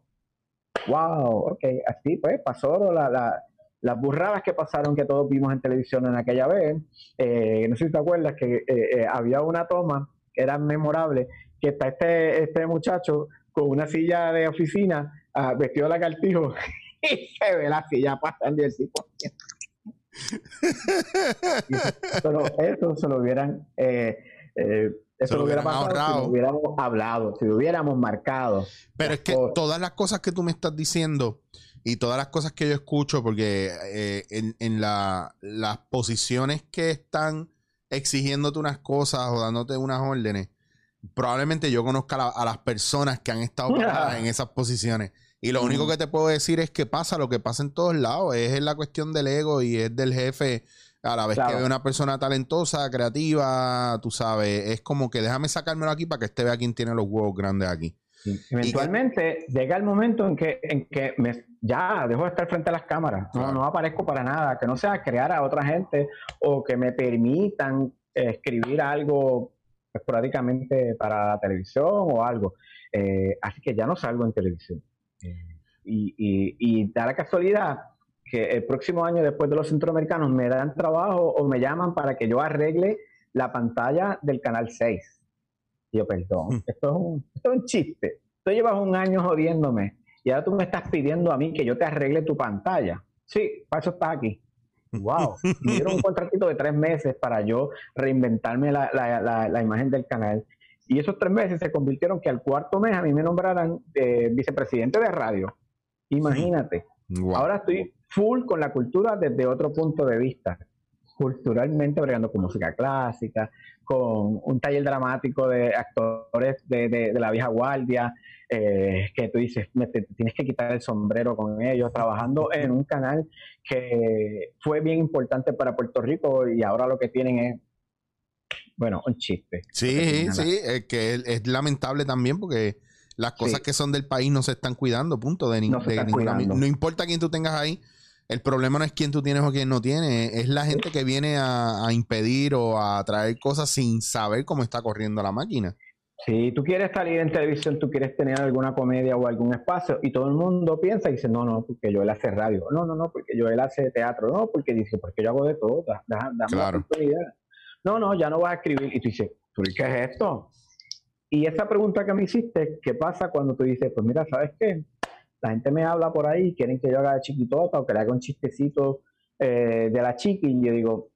wow, ok, así pues pasó la, las burradas que pasaron que todos vimos en televisión en aquella vez. Eh, no sé si te acuerdas que eh, eh, había una toma era memorable, que está este, este muchacho con una silla de oficina ah, vestido de lagartijo y se ve la silla pasando el tipo... Pero eso se lo hubieran eh, eso lo hubiera pasado si hubiéramos hablado, si hubiéramos marcado. Pero es que todas las cosas que tú me estás diciendo y todas las cosas que yo escucho, porque eh, en, las posiciones que están exigiéndote unas cosas o dándote unas órdenes, probablemente yo conozca a, las personas que han estado en esas posiciones. Y lo único que te puedo decir es que pasa lo que pasa en todos lados. Es la cuestión del ego y es del jefe a la vez que ve una persona talentosa, creativa, tú sabes, es como que déjame sacármelo aquí para que este vea quién tiene los huevos grandes aquí. Eventualmente llega el momento en que, en que me, ya dejo de estar frente a las cámaras, no, no aparezco para nada, que no sea crear a otra gente o que me permitan escribir algo esporádicamente para la televisión o algo. Eh, así que ya no salgo en televisión. Eh, y, y, y da la casualidad que el próximo año después de los centroamericanos me dan trabajo o me llaman para que yo arregle la pantalla del canal 6. Yo, perdón, hmm. esto, es un, esto es un chiste. Tú llevas un año jodiéndome y ahora tú me estás pidiendo a mí que yo te arregle tu pantalla. Sí, para eso estás aquí. Wow. Me dieron un contratito de tres meses para yo reinventarme la, la, la, imagen del canal. Y esos tres meses se convirtieron que al cuarto mes a mí me nombraran eh, vicepresidente de radio. Imagínate. Ahora estoy full con la cultura desde otro punto de vista. Culturalmente, bregando con música clásica, con un taller dramático de actores de, la vieja guardia, eh, que tú dices, tienes que quitar el sombrero con ellos, trabajando en un canal que fue bien importante para Puerto Rico y ahora lo que tienen es, bueno, un chiste. Sí, sí, es que es, lamentable también porque las cosas que son del país no se están cuidando, punto. De, no, no importa quién tú tengas ahí, el problema no es quién tú tienes o quién no tiene, es la gente que viene a, impedir o a traer cosas sin saber cómo está corriendo la máquina. Si tú quieres salir en televisión, tú quieres tener alguna comedia o algún espacio y todo el mundo piensa y dice, no, no, porque yo él hace radio, no, no, no, porque yo él hace teatro, no, porque dice, porque yo hago de todo, dame claro. No, no, ya no vas a escribir. Y tú dices, qué es esto? Y esa pregunta que me hiciste, ¿qué pasa cuando tú dices, pues mira, ¿sabes qué? La gente me habla por ahí, quieren que yo haga de chiquitota o que le haga un chistecito eh, de la chiqui, y yo digo,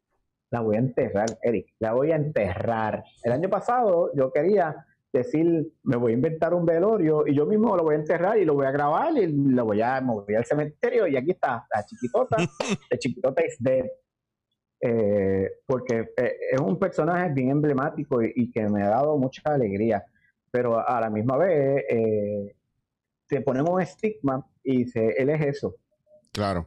la voy a enterrar, Eric, la voy a enterrar. El año pasado yo quería decir, me voy a inventar un velorio y yo mismo lo voy a enterrar y lo voy a grabar y lo voy a mover al cementerio y aquí está, la chiquitota, la chiquitota es dead. Eh, porque eh, es un personaje bien emblemático y, que me ha dado mucha alegría, pero a la misma vez eh, te ponemos un estigma y dice, él es eso. Claro.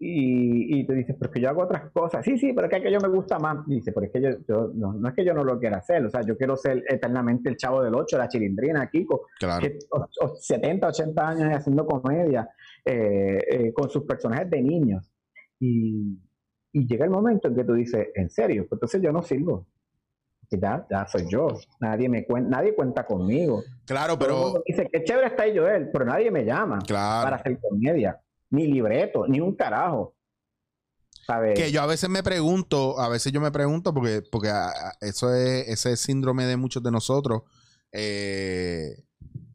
Y, y te dices, pero que yo hago otras cosas. Sí, sí, pero es que yo me gusta más. Y dice, pero es que yo, no, es que yo no lo quiera hacer. O sea, yo quiero ser eternamente el chavo del 8, la chilindrina, Kiko. Claro. Que, 70, 80 años haciendo comedia eh, eh, con sus personajes de niños. Y, y, llega el momento en que tú dices, en serio, pues entonces yo no sirvo. Ya, ya soy yo. Nadie me cuenta, nadie cuenta conmigo. Claro, pero. Dice, qué chévere está yo él, pero nadie me llama claro. para hacer comedia ni libreto, ni un carajo. Que yo a veces me pregunto, a veces yo me pregunto, porque, porque ah, ah, eso es ese síndrome de muchos de nosotros. Eh,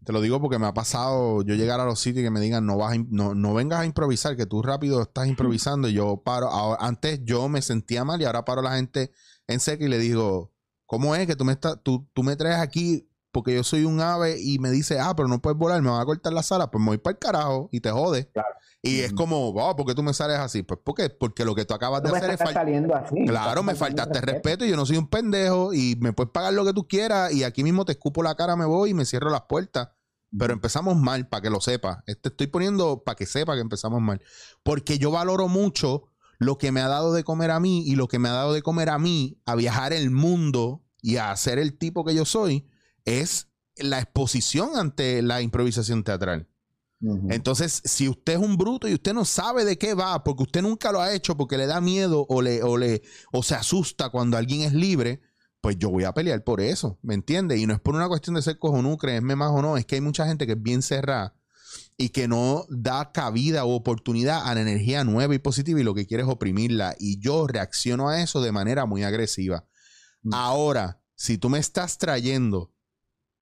te lo digo porque me ha pasado yo llegar a los sitios y que me digan no vas no, no vengas a improvisar, que tú rápido estás improvisando. Y yo paro, antes yo me sentía mal y ahora paro a la gente en seco y le digo, ¿cómo es que tú me estás, tú, tú me traes aquí porque yo soy un ave y me dice, ah, pero no puedes volar, me van a cortar la sala, pues me voy para el carajo y te jode. Claro. Y es como, wow, ¿por qué tú me sales así? Pues porque, porque lo que tú acabas de hacer es saliendo así. Claro, me faltaste respeto. y yo no soy un pendejo y me puedes pagar lo que tú quieras y aquí mismo te escupo la cara, me voy y me cierro las puertas. Pero empezamos mal, para que lo sepa. Te estoy poniendo para que sepa que empezamos mal. Porque yo valoro mucho lo que me ha dado de comer a mí y lo que me ha dado de comer a mí a viajar el mundo y a ser el tipo que yo soy es la exposición ante la improvisación teatral. Entonces, si usted es un bruto y usted no sabe de qué va, porque usted nunca lo ha hecho, porque le da miedo o, le, o, le, o se asusta cuando alguien es libre, pues yo voy a pelear por eso, ¿me entiende? Y no es por una cuestión de ser cojonú, creerme más o no, es que hay mucha gente que es bien cerrada y que no da cabida o oportunidad a la energía nueva y positiva y lo que quiere es oprimirla. Y yo reacciono a eso de manera muy agresiva. Ahora, si tú me estás trayendo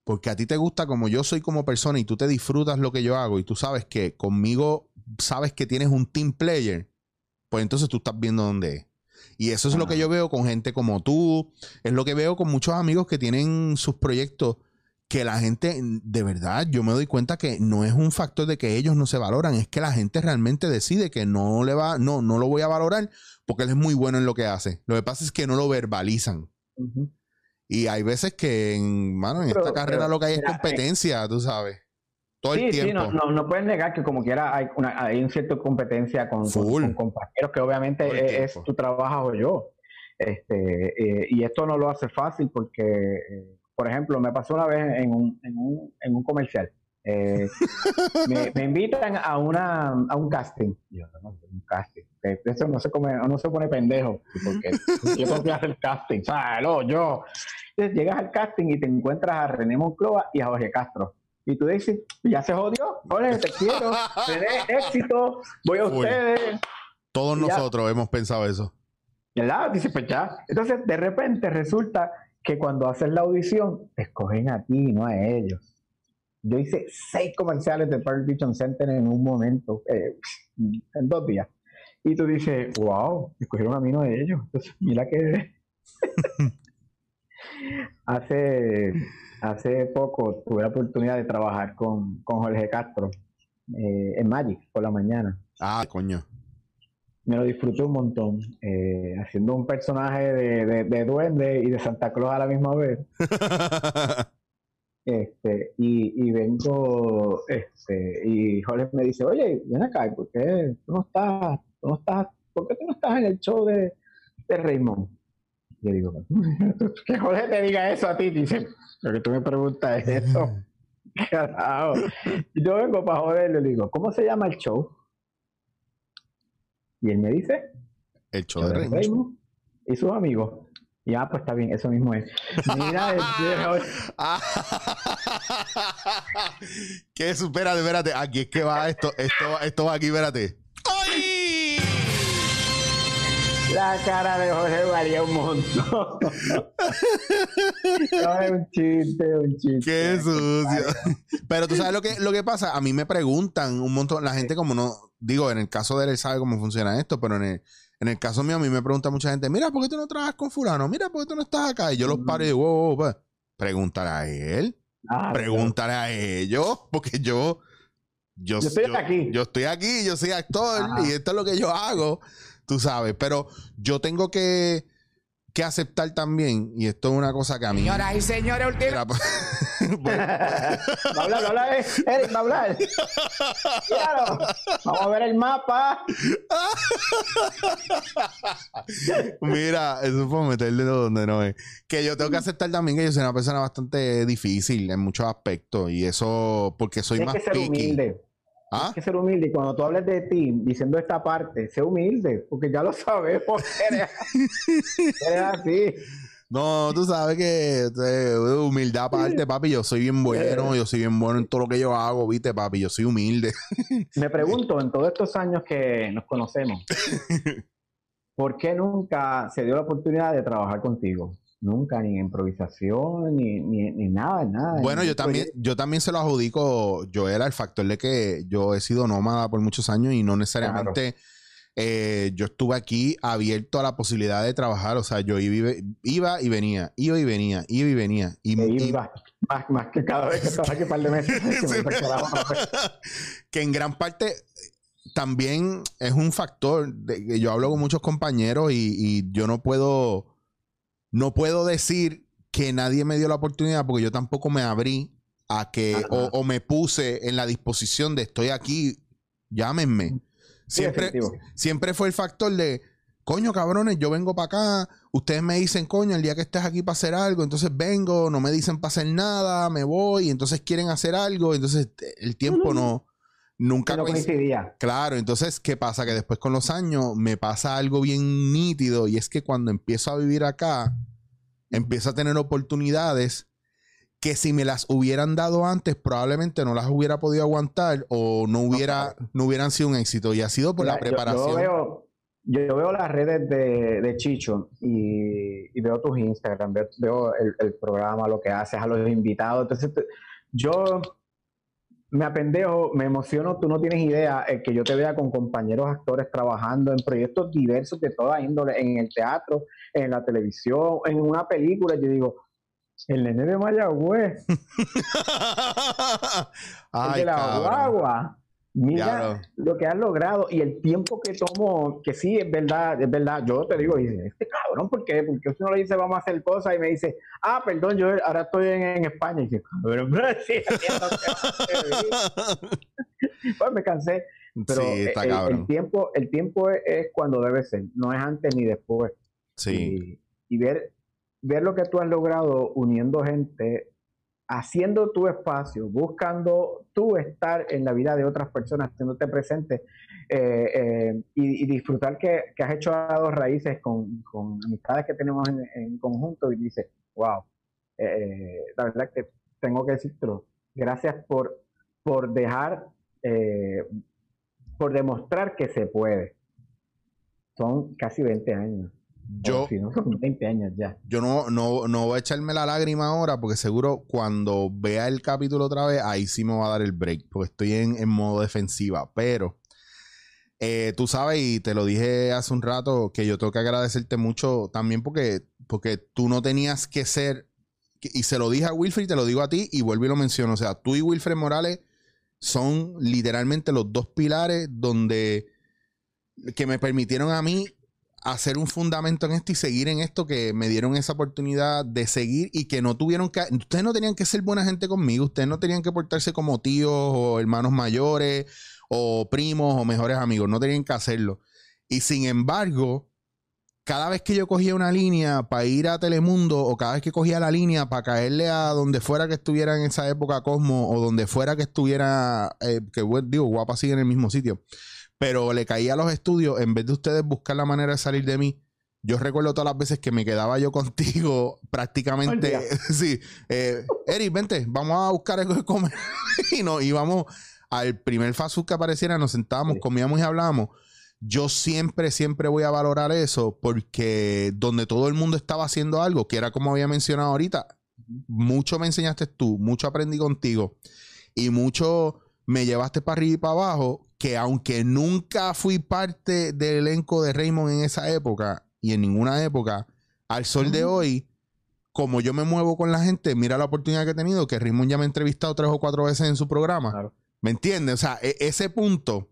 porque a ti te gusta como yo soy como persona y tú te disfrutas lo que yo hago y tú sabes que conmigo sabes que tienes un team player, pues entonces tú estás viendo dónde es. Y eso es lo que yo veo con gente como tú, es lo que veo con muchos amigos que tienen sus proyectos que la gente, de verdad, yo me doy cuenta que no es un factor de que ellos no se valoran, es que la gente realmente decide que no le va, no, no lo voy a valorar porque él es muy bueno en lo que hace. Lo que pasa es que no lo verbalizan. Y hay veces que, en, mano, en esta carrera lo que hay es competencia, tú sabes. Todo el tiempo. Sí, no, no, puedes negar que como quiera hay una, hay un cierto competencia con, compañeros que obviamente es, tu trabajo o yo. Este, eh, y esto no lo hace fácil porque, eh, por ejemplo, me pasó una vez en un, en un, en un comercial. Eh, me, invitan a, una, a un casting. Yo, no, un casting. Eso no se, come, no se pone pendejo. Porque yo tengo que hacer casting. O yo. Entonces llegas al casting y te encuentras a René Moncloa y a Jorge Castro. Y tú dices, ya se jodió. Jorge, te quiero. René, éxito. Voy a ustedes. Todos nosotros hemos pensado eso. ¿Verdad? Dice, pues ya. Entonces, de repente resulta que cuando haces la audición, te escogen a ti, no a ellos. Yo hice seis comerciales de Pearl Vision Center en un momento, eh, en dos días. Y tú dices, wow, escogieron a mí uno de ellos. Entonces, mira que hace, hace poco tuve la oportunidad de trabajar con, con Jorge Castro eh, en Magic por la mañana. Ah, coño. Me lo disfruté un montón, eh, haciendo un personaje de, de duende y de Santa Claus a la misma vez. Este, y, y, vengo, este, y Jorge me dice, oye, ven acá, ¿por qué tú no estás, tú no estás, por qué tú no estás en el show de, de Raymond? Y yo digo, que Jorge te diga eso a ti, dice, lo que tú me preguntas es eso. Y yo vengo para joderle, le digo, ¿cómo se llama el show? Y él me dice, el show, de, Raymond. Y sus amigos. Ya, pues está bien, eso mismo es. Mira, ¿Qué? Espérate, espérate. Aquí es que va esto, esto, esto va aquí, espérate. ¡Ay! La cara de Jorge varía un montón. no, es un chiste, un chiste. Qué sucio. Pero tú sabes lo que, lo que pasa. A mí me preguntan un montón. La gente, como no. Digo, en el caso de él, él sabe cómo funciona esto, pero en el, en el caso mío, a mí me pregunta mucha gente: Mira, ¿por qué tú no trabajas con Fulano? Mira, ¿por qué tú no estás acá? Y yo los paro y digo: wow, wow, wow. Pregúntale a él. Ah, Pregúntale a ellos. Porque yo. Yo, Yo estoy aquí. Yo estoy aquí, yo soy actor Ajá. y esto es lo que yo hago, tú sabes. Pero yo tengo que, que aceptar también, y esto es una cosa que a mí. Señoras y señores, última. Va a hablar, va a hablar, eh. Eric, va a hablar. Claro. Vamos a ver el mapa. Mira, eso fue meterle donde no es. Que yo tengo que aceptar también que yo soy una persona bastante difícil en muchos aspectos. Y eso porque soy Tienes más que ser picky. humilde. ¿Ah? Tienes que ser humilde. Y cuando tú hables de ti, diciendo esta parte, sé humilde, porque ya lo sabemos. Eres, eres así. No, tú sabes que eh, humildad aparte, papi. Yo soy bien bueno, yo soy bien bueno en todo lo que yo hago, viste, papi. Yo soy humilde. Me pregunto, en todos estos años que nos conocemos, ¿por qué nunca se dio la oportunidad de trabajar contigo? Nunca, ni en improvisación, ni, ni, ni nada, nada. Bueno, yo también, yo también se lo adjudico, Joel, al factor de que yo he sido nómada por muchos años y no necesariamente eh, yo estuve aquí abierto a la posibilidad de trabajar. O sea, yo iba, iba y venía, iba y venía, iba y venía. Y, iba, más, más que cada vez que estaba aquí un par de meses. que me que en gran parte también es un factor de que yo hablo con muchos compañeros y, y yo no puedo no puedo decir que nadie me dio la oportunidad porque yo tampoco me abrí a que o, o me puse en la disposición de estoy aquí llámenme. Siempre siempre fue el factor de coño cabrones yo vengo para acá ustedes me dicen coño el día que estés aquí para hacer algo entonces vengo no me dicen para hacer nada me voy entonces quieren hacer algo entonces el tiempo no nunca no coincidía. Claro, entonces, ¿qué pasa? Que después con los años me pasa algo bien nítido y es que cuando empiezo a vivir acá, empiezo a tener oportunidades que si me las hubieran dado antes, probablemente no las hubiera podido aguantar o no hubiera, no hubieran sido un éxito. Y ha sido por la Mira, preparación. Yo, veo, yo veo las redes de, de Chicho y, y veo tus Instagram, veo, veo el, el programa, lo que haces, a los invitados. Entonces, yo me apendejo, me emociono, tú no tienes idea, el que yo te vea con compañeros actores trabajando en proyectos diversos de toda índole, en el teatro, en la televisión, en una película. Yo digo, el nene de Mayagüez, el Ay, de la cabrón. guagua. Mira lo que has logrado y el tiempo que tomó, que sí, es verdad, es verdad. Yo te digo, dice, este cabrón, ¿por qué? Porque usted no le dice, vamos a hacer cosas y me dice, ah, perdón, yo ahora estoy en, en España. Y dice, cabrón, sí, pues me cansé. Pero sí, está el, el tiempo, el tiempo es, es cuando debe ser, no es antes ni después. Sí. Y, y ver, ver lo que tú has logrado uniendo gente, haciendo tu espacio, buscando tú estar en la vida de otras personas, haciéndote presente eh, eh, y, disfrutar que, has hecho dos raíces con, amistades que tenemos en, conjunto y dices, wow, eh, la verdad que tengo que decirlo, gracias por, por dejar, por demostrar que se puede. Son casi 20 años. Yo, son 20 años ya. yo no, no, no voy a echarme la lágrima ahora porque seguro cuando vea el capítulo otra vez, ahí sí me va a dar el break porque estoy en, en modo defensiva. Pero eh, tú sabes, y te lo dije hace un rato, que yo tengo que agradecerte mucho también porque, porque tú no tenías que ser, y se lo dije a Wilfred y te lo digo a ti y vuelvo y lo menciono. O sea, tú y Wilfred Morales son literalmente los dos pilares donde que me permitieron a mí hacer un fundamento en esto y seguir en esto que me dieron esa oportunidad de seguir y que no tuvieron que ustedes no tenían que ser buena gente conmigo, ustedes no tenían que portarse como tíos o hermanos mayores o primos o mejores amigos, no tenían que hacerlo. Y sin embargo, cada vez que yo cogía una línea para ir a Telemundo o cada vez que cogía la línea para caerle a donde fuera que estuviera en esa época Cosmo o donde fuera que estuviera, eh, que digo, guapa sigue en el mismo sitio, pero le caía a los estudios, en vez de ustedes buscar la manera de salir de mí, yo recuerdo todas las veces que me quedaba yo contigo prácticamente, sí, eh, Eric, vente, vamos a buscar algo de comer y nos íbamos al primer fast food que apareciera, nos sentábamos, Sí. comíamos y hablábamos. yo siempre, siempre voy a valorar eso porque donde todo el mundo estaba haciendo algo, que era como había mencionado ahorita, mucho me enseñaste tú, mucho aprendí contigo y mucho me llevaste para arriba y para abajo, que aunque nunca fui parte del elenco de Raymond en esa época y en ninguna época, al sol de hoy, como yo me muevo con la gente, mira la oportunidad que he tenido, que Raymond ya me ha entrevistado tres o cuatro veces en su programa. Claro. ¿Me entiendes? O sea, e- ese punto,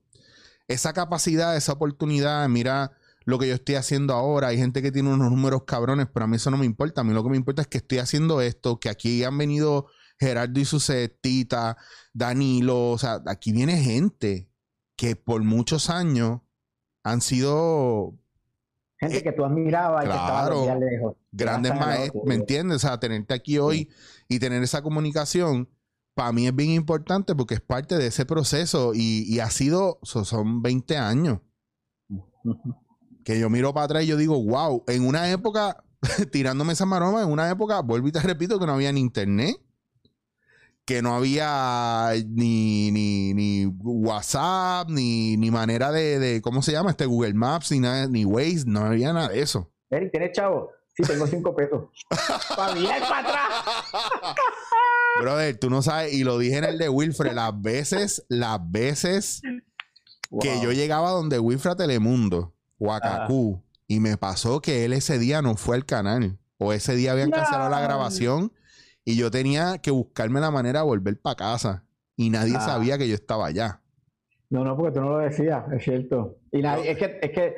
esa capacidad, esa oportunidad, mira lo que yo estoy haciendo ahora. Hay gente que tiene unos números cabrones, pero a mí eso no me importa. A mí lo que me importa es que estoy haciendo esto, que aquí han venido Gerardo y su Tita, Danilo, o sea, aquí viene gente que por muchos años han sido Gente Eh, que tú admirabas y que estaba lejos. grandes maestros. ¿me entiendes? O sea, tenerte aquí hoy y tener esa comunicación, para mí es bien importante porque es parte de ese proceso y, y ha sido, so- son 20 años que yo miro para atrás y yo digo, wow, en una época, tirándome esa maroma, en una época, vuelvo y te repito que no había ni internet, que no había ni, ni, ni WhatsApp, ni, ni manera de, de, ¿cómo se llama? Este Google Maps, ni nada, ni Waze, no había nada de eso. Eric, ¿tienes chavo? Sí, tengo cinco pesos. para bien para atrás. Brother, tú no sabes, y lo dije en el de Wilfred, las veces, las veces que yo llegaba donde Wilfred a Telemundo, Huacacú, y me pasó que él ese día no fue al canal, o ese día habían cancelado la grabación, y yo tenía que buscarme la manera de volver para casa, y nadie Ah. sabía que yo estaba allá. No, no, porque tú no lo decías, es cierto. Y nadie- es que, es que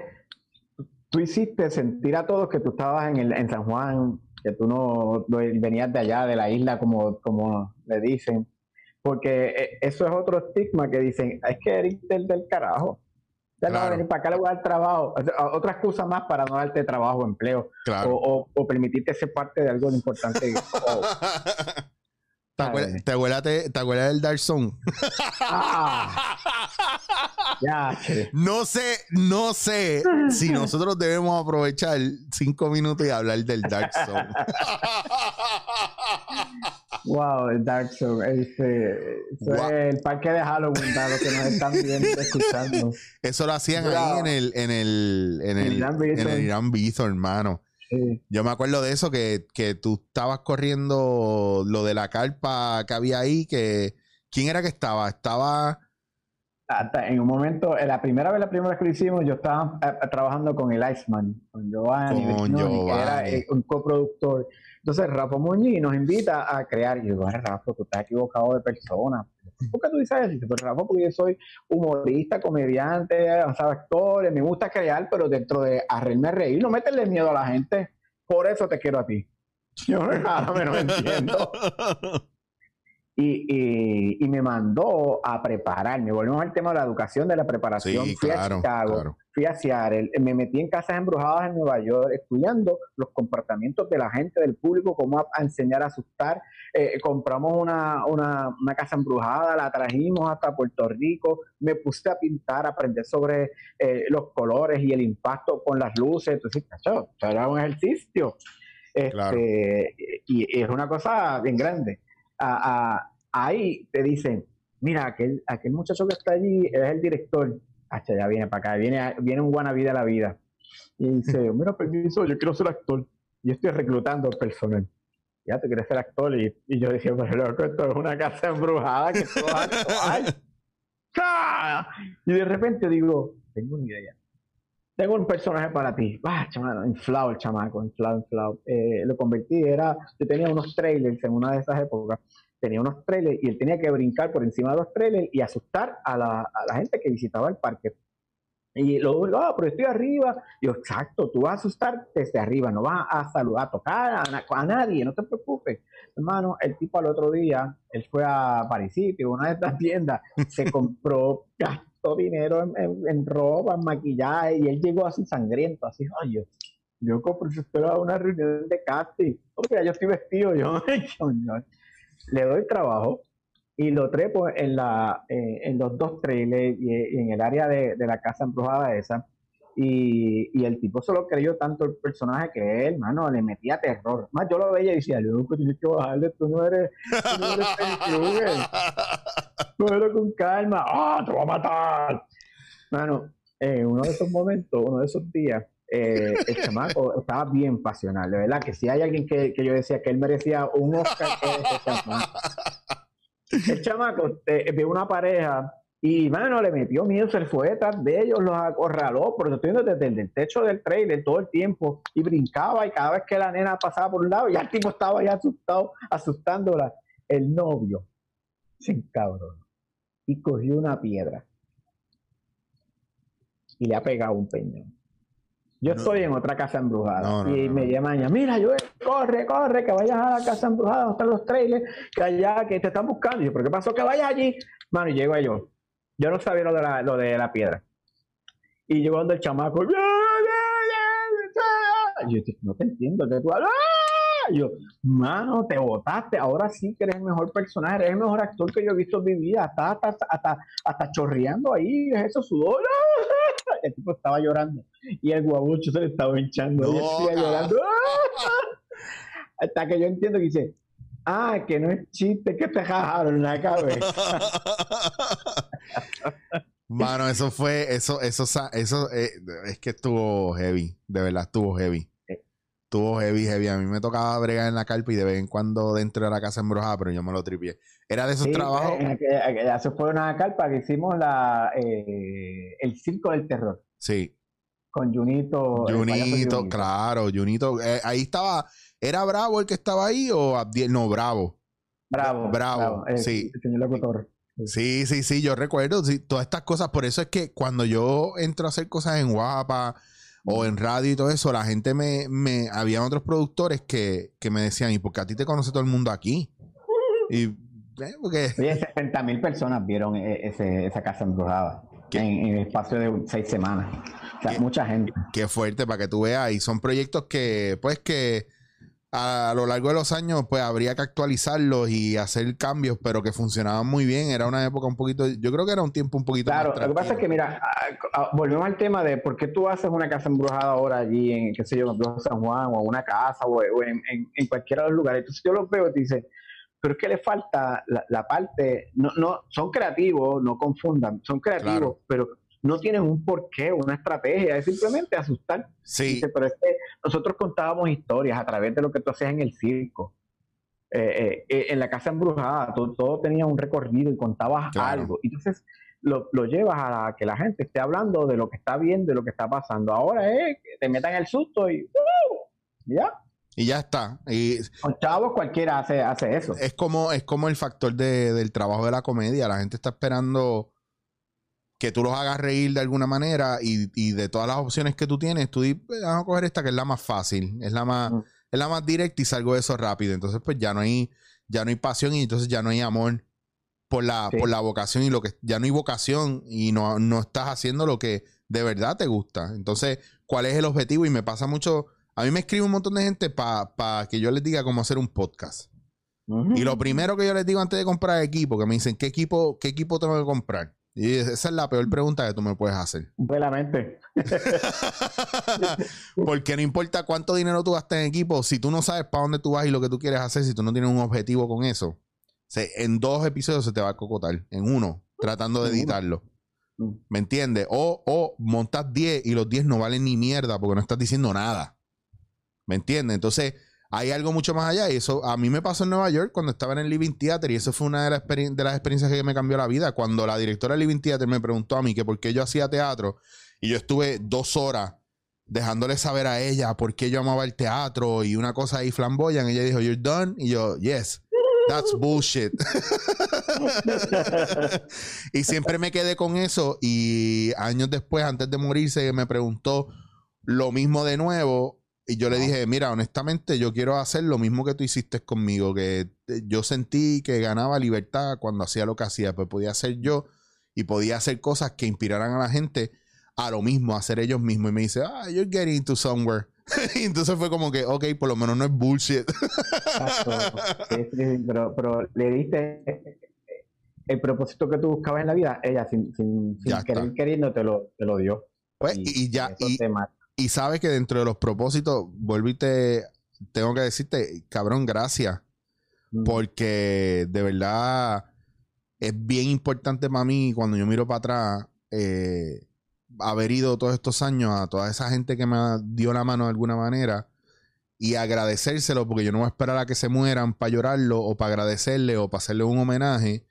tú hiciste sentir a todos que tú estabas en, el, en San Juan, que tú no, no venías de allá, de la isla, como, como le dicen. Porque eh, eso es otro estigma que dicen, es que Eric del, del carajo. No venir para acá, le voy a dar trabajo. Otra excusa más para no darte trabajo o empleo. Claro. O, o- o permitirte ser parte de algo importante. O- ¿Te acuerdas, te acuerdas de- te acuerdas del Dark Zone? ¡Ah! Ya. No sé, no sé si nosotros debemos aprovechar cinco minutos y hablar del Dark Zone. Wow, el Dark Zone. Este, eso Guau. es el parque de Halloween para los que nos están viendo y escuchando. Eso lo hacían ahí en el, en el, en el, en el Irán hermano. Sí. Yo me acuerdo de eso, que, que tú estabas corriendo lo de la carpa que había ahí, que ¿quién era que estaba? Estaba Hasta en un momento, en la primera vez, la primera vez que lo hicimos, yo estaba eh, trabajando con el Iceman, con Giovanni, Con Vecchioni, que era Giovanni. eh, un coproductor. Entonces, Rafa Muñiz nos invita a crear. Y yo digo, "Ay, Rafa, tú estás equivocado de persona. ¿Por qué tú dices eso? Pues Rafa, porque yo soy humorista, comediante, ¿sabes? actor, me gusta crear, pero dentro de arreírme a reír, no meterle miedo a la gente. Por eso te quiero a ti. Yo ahora no entiendo. Y, y- y me mandó a prepararme. Volvemos al tema de la educación, de la preparación. Sí, fui claro, a Chicago, claro. fui a Seattle, me metí en casas embrujadas en Nueva York, estudiando los comportamientos de la gente, del público, cómo a, a enseñar a asustar. Eh, compramos una, una, una casa embrujada, la trajimos hasta Puerto Rico, me puse a pintar, a aprender sobre eh, los colores y el impacto con las luces. Entonces, cacho, esto era un ejercicio. Este, Claro. y es una cosa bien grande. A- a- ahí te dicen, mira, aquel, aquel muchacho que está allí es el director. Hacha, ya viene para acá, viene, viene un buena vida a la vida. Y dice, mira, permiso, yo quiero ser actor. Yo estoy reclutando personal. Ya te quieres ser actor. Y, y yo dije, pero loco, esto es una casa embrujada que tú. ¡Ah! Y de repente digo, tengo una idea. Tengo un personaje para ti. Ah, chamano, inflado el chamaco, inflado, inflado. Eh, lo convertí, era, yo tenía unos trailers en una de esas épocas, tenía unos trailers y él tenía que brincar por encima de los trailers y asustar a la, a la gente que visitaba el parque. Y luego, ah, pero estoy arriba. Yo, exacto, tú vas a asustar desde arriba, no vas a saludar, a tocar a, na- a nadie, no te preocupes. Hermano, el tipo al otro día, él fue a Paris City, una de estas tiendas, se compró, gastó dinero en, en- en ropa, en maquillaje, y él llegó así sangriento, así, ay, yo, yo compro, si usted va a una reunión de casting, oh, mira, yo estoy vestido, yo, le doy trabajo, y lo trepo en, la, eh, en los dos trailers y, y en el área de, de la casa embrujada esa. Y, y el tipo se lo creyó tanto el personaje que él, mano, le metía terror. Más yo lo veía y decía, loco, tienes que bajarle, tú no eres, tú no eres. Con calma. ¡Ah, te voy a matar! Mano, en uno de esos momentos, uno de esos días, eh, el chamaco estaba bien pasional, de verdad, que si hay alguien que, que yo decía que él merecía un Oscar, es ese chamaco. El chamaco eh, vio una pareja y, mano, le metió miedo, se fue detrás de ellos, los acorraló, porque estoy viendo desde el techo del trailer todo el tiempo y brincaba y cada vez que la nena pasaba por un lado, ya el tipo estaba ya asustado, asustándola. El novio se encabró y cogió una piedra y le ha pegado un peñón. Yo No. estoy en otra casa embrujada No, no, y me llaman ya, mira, yo corre, corre, que vayas a la casa embrujada, donde están los trailers, que allá, que te están buscando. Y yo, ¿pero qué pasó? Que vayas allí. Mano, y llego yo. Yo no sabía lo de la, lo de la piedra. Y llegó donde el chamaco. Yo, no te entiendo, que tú hablas. Y yo, mano, te botaste. Ahora sí que eres el mejor personaje, eres el mejor actor que yo he visto en mi vida. Hasta, hasta, hasta, hasta chorreando ahí, es eso sudor. El tipo estaba llorando. Y el guabucho se le estaba hinchando. y él No, seguía cabrón. llorando. Hasta que yo entiendo que dice, ah, que no es chiste, que te jajaron la cabeza. Mano, eso fue, eso, eso, sa- eso, eh, es que estuvo heavy, de verdad estuvo heavy. Estuvo heavy, heavy. A mí me tocaba bregar en la carpa y de vez en cuando dentro de la casa embrujada, pero yo me lo tripié. Era de esos Sí, trabajos. en aquella- aquella- Eso fue una carpa que hicimos la, eh, el Circo del Terror Sí, con Junito. Junito, claro, Junito. eh, ahí estaba, ¿era Bravo el que estaba ahí o Abdiel? No, Bravo. Bravo. Bravo, el- sí. El señor locutor. Sí, sí, sí, yo recuerdo sí, todas estas cosas. Por eso es que cuando yo entro a hacer cosas en Guapa o en radio y todo eso, la gente me, me había otros productores que, que me decían, ¿y por qué a ti te conoce todo el mundo aquí? Y eh, porque Oye, 60 mil personas vieron e- ese- esa casa embrujada en, en el espacio de seis semanas. O sea, ¿Qué? mucha gente. qué fuerte para que tú veas. Y son proyectos que, pues, que a lo largo de los años, pues, habría que actualizarlos y hacer cambios, pero que funcionaban muy bien. Era una época un poquito, yo creo que era un tiempo un poquito Claro, más lo que pasa es que, mira, volvemos al tema de por qué tú haces una casa embrujada ahora allí en, qué sé yo, en San Juan o una casa o, en, en- en cualquiera de los lugares. Entonces yo los veo y te dice, pero es que le falta la, la parte, no, no, son creativos, no confundan, son creativos, Claro. pero no tienen un porqué, una estrategia, es simplemente asustar. Sí, Dice, pero es que nosotros contábamos historias a través de lo que tú hacías en el circo. Eh, eh, eh, en la casa embrujada, todo, todo tenía un recorrido y contabas Claro. algo. Entonces lo, lo llevas a que la gente esté hablando de lo que está viendo, de lo que está pasando. Ahora es que te metan el susto y ¡uh! ya. y ya está. Y Con chavos cualquiera hace, hace eso. es como, es como el factor de- del trabajo de la comedia. La gente está esperando que tú los hagas reír de alguna manera y, y de todas las opciones que tú tienes, tú dices, "Pues, vamos a coger esta que es la más fácil, es la más, Mm. es la más directa y salgo de eso rápido. Entonces, pues ya no hay, ya no hay pasión y entonces ya no hay amor por la, Sí. por la vocación y lo que, ya no hay vocación y no, no estás haciendo lo que de verdad te gusta. Entonces, ¿cuál es el objetivo? Y me pasa mucho, a mí me escribe un montón de gente para que yo les diga cómo hacer un podcast. Y lo primero que yo les digo antes de comprar equipo, que me dicen, ¿qué equipo, qué equipo tengo que comprar? Y esa es la peor pregunta que tú me puedes hacer. Buenamente. Porque no importa cuánto dinero tú gastas en equipo, si tú no sabes para dónde tú vas y lo que tú quieres hacer, si tú no tienes un objetivo con eso, se- en dos episodios se te va a cocotar, en uno, tratando de editarlo. Mm. ¿Me entiendes? O, o montas 10 y los 10 no valen ni mierda porque no estás diciendo nada. ¿Me entiendes? Entonces, hay algo mucho más allá. Y eso a mí me pasó en Nueva York cuando estaba en el Living Theater. Y eso fue una de, las de las experiencias que me cambió la vida. Cuando la directora del Living Theater me preguntó a mí que por qué yo hacía teatro. Y yo estuve dos horas dejándole saber a ella por qué yo amaba el teatro y una cosa ahí flamboyan. Ella dijo, ¿You're done? Y yo, Yes. That's bullshit. y siempre me quedé con eso. Y años después, antes de morirse, me preguntó lo mismo de nuevo. Y yo le dije, mira, honestamente, yo quiero hacer lo mismo que tú hiciste conmigo, que eh, yo sentí que ganaba libertad cuando hacía lo que hacía, pues podía ser yo y podía hacer cosas que inspiraran a la gente a lo mismo, a hacer ellos mismos. Y me dice, ah, you're getting to somewhere. y entonces fue como que, ok, por lo menos no es bullshit. Exacto. Sí, pero, pero le diste el propósito que tú buscabas en la vida, ella sin, sin, sin querer queriendo te lo, te lo dio. Pues, y, ya, y. y sabes que dentro de los propósitos, vuelvo y te tengo que decirte, cabrón, gracias. Mm. porque de verdad es bien importante para mí cuando yo miro para atrás. eh, haber ido todos estos años a toda esa gente que me dio la mano de alguna manera y agradecérselo, porque yo no voy a esperar a que se mueran para llorarlo o para agradecerle o para hacerle un homenaje.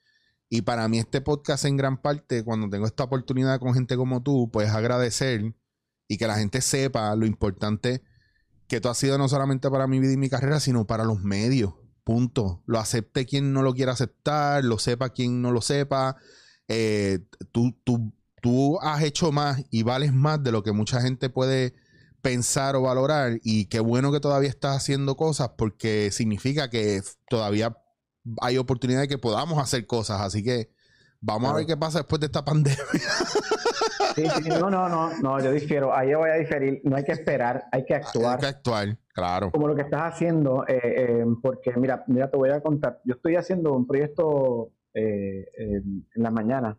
Y para mí este podcast en gran parte, cuando tengo esta oportunidad con gente como tú, pues agradecer y que la gente sepa lo importante que tú has sido no solamente para mi vida y mi carrera, sino para los medios. Punto. Lo acepte quien no lo quiera aceptar, lo sepa quien no lo sepa. Eh, tú, tú, tú has hecho más y vales más de lo que mucha gente puede pensar o valorar. Y qué bueno que todavía estás haciendo cosas porque significa que todavía hay oportunidad de que podamos hacer cosas. Así que vamos a ver qué pasa después de esta pandemia. Sí, sí, no, no, no, no, yo difiero. Ahí yo voy a diferir. No hay que esperar, hay que actuar. Hay que actuar, claro. Como lo que estás haciendo, eh, eh, porque mira, mira, te voy a contar. Yo estoy haciendo un proyecto eh, en la mañana,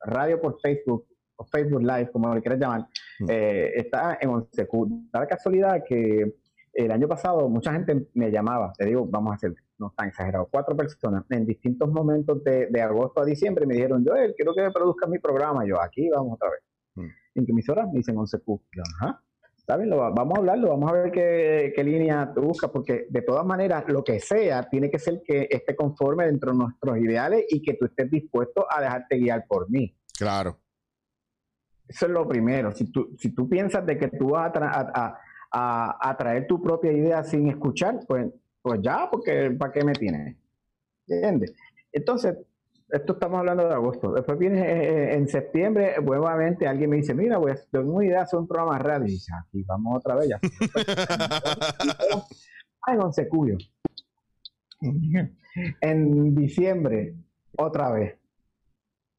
radio por Facebook, o Facebook Live, como lo quieras llamar. Mm. está en 11Q. Da la casualidad que el año pasado mucha gente me llamaba, te digo, vamos a hacer, no tan exagerado, cuatro personas en distintos momentos de, agosto a diciembre me dijeron, Joel, quiero que me produzca mi programa. Yo, aquí vamos otra vez. Mm. ¿En qué emisora? Me dicen 11Q. ajá. Está bien, vamos a hablarlo, vamos a ver qué, qué línea tú buscas, porque de todas maneras, lo que sea, tiene que ser que esté conforme dentro de nuestros ideales y que tú estés dispuesto a dejarte guiar por mí. Claro. Eso es lo primero. Si tú, si tú piensas de que tú vas a, a, traer tu propia idea sin escuchar, pues, pues ya, porque ¿para qué me tienes? ¿Entiendes? Entonces, esto estamos hablando de agosto. Después viene eh, eh, en septiembre, nuevamente alguien me dice, mira, voy a tengo una idea hacer un programa radio. Y dice, aquí vamos otra vez. Ya. Ay, once cuyo. en diciembre, otra vez.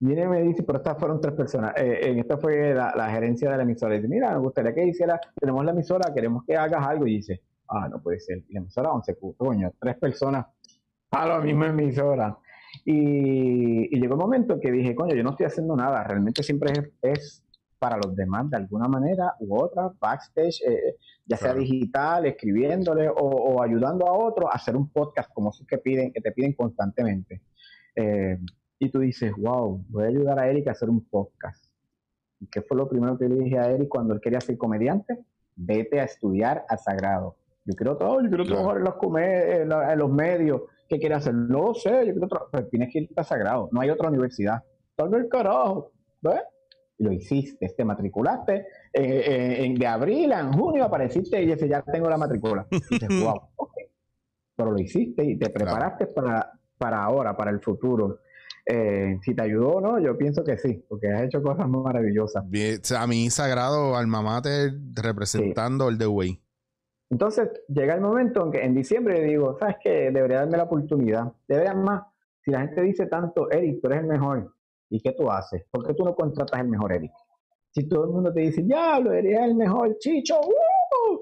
Viene y me dice, pero estas fueron tres personas. Eh, en esta fue la, gerencia de la emisora. dice, mira, me gustaría que hiciera, tenemos la emisora, queremos que hagas algo. Y dice, ah, no puede ser. la emisora 11, coño, tres personas a la misma emisora. Y, llegó el momento que dije, coño, yo no estoy haciendo nada. Realmente siempre es, para los demás de alguna manera u otra, backstage, eh, ya sea digital, escribiéndole o, ayudando a otros a hacer un podcast como esos que piden, que te piden constantemente. Eh, y tú dices, wow, voy a ayudar a Eric a hacer un podcast. ¿Y qué fue lo primero que le dije a Eric cuando él quería ser comediante? Vete a estudiar a Sagrado. Yo quiero todo, yo quiero trabajar en los, en los medios. ¿Qué quieres hacer? No sé, yo quiero trabajar. Pero tienes que ir a Sagrado. No hay otra universidad. Tal vez carajo. Lo hiciste, te matriculaste. Eh, eh, en, de abril a en junio apareciste y dices, ya tengo la matrícula. Y dices, wow, ok. Pero lo hiciste y te preparaste para, para ahora, para el futuro. Eh, si te ayudó o no, yo pienso que sí, porque has hecho cosas muy maravillosas. a mí sagrado alma mater representando el The Way. Entonces llega el momento en que en diciembre digo, ¿sabes qué? Debería darme la oportunidad. Debería más. Si la gente dice tanto, Eric, tú eres el mejor, ¿y qué tú haces? ¿Por qué tú no contratas el mejor Eric? Si todo el mundo te dice, ya, lo eres el mejor, chicho, ¡uh!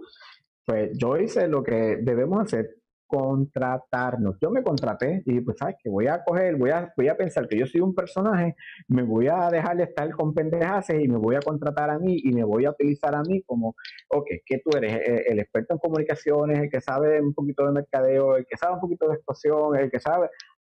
pues yo hice lo que debemos hacer, contratarnos. Yo me contraté y pues, ¿sabes que Voy a coger, voy a, voy a pensar que yo soy un personaje, me voy a dejar de estar con pendejaces y me voy a contratar a mí y me voy a utilizar a mí como, ok, que tú eres? Eh, el, experto en comunicaciones, el que sabe un poquito de mercadeo, el que sabe un poquito de explosión, el que sabe...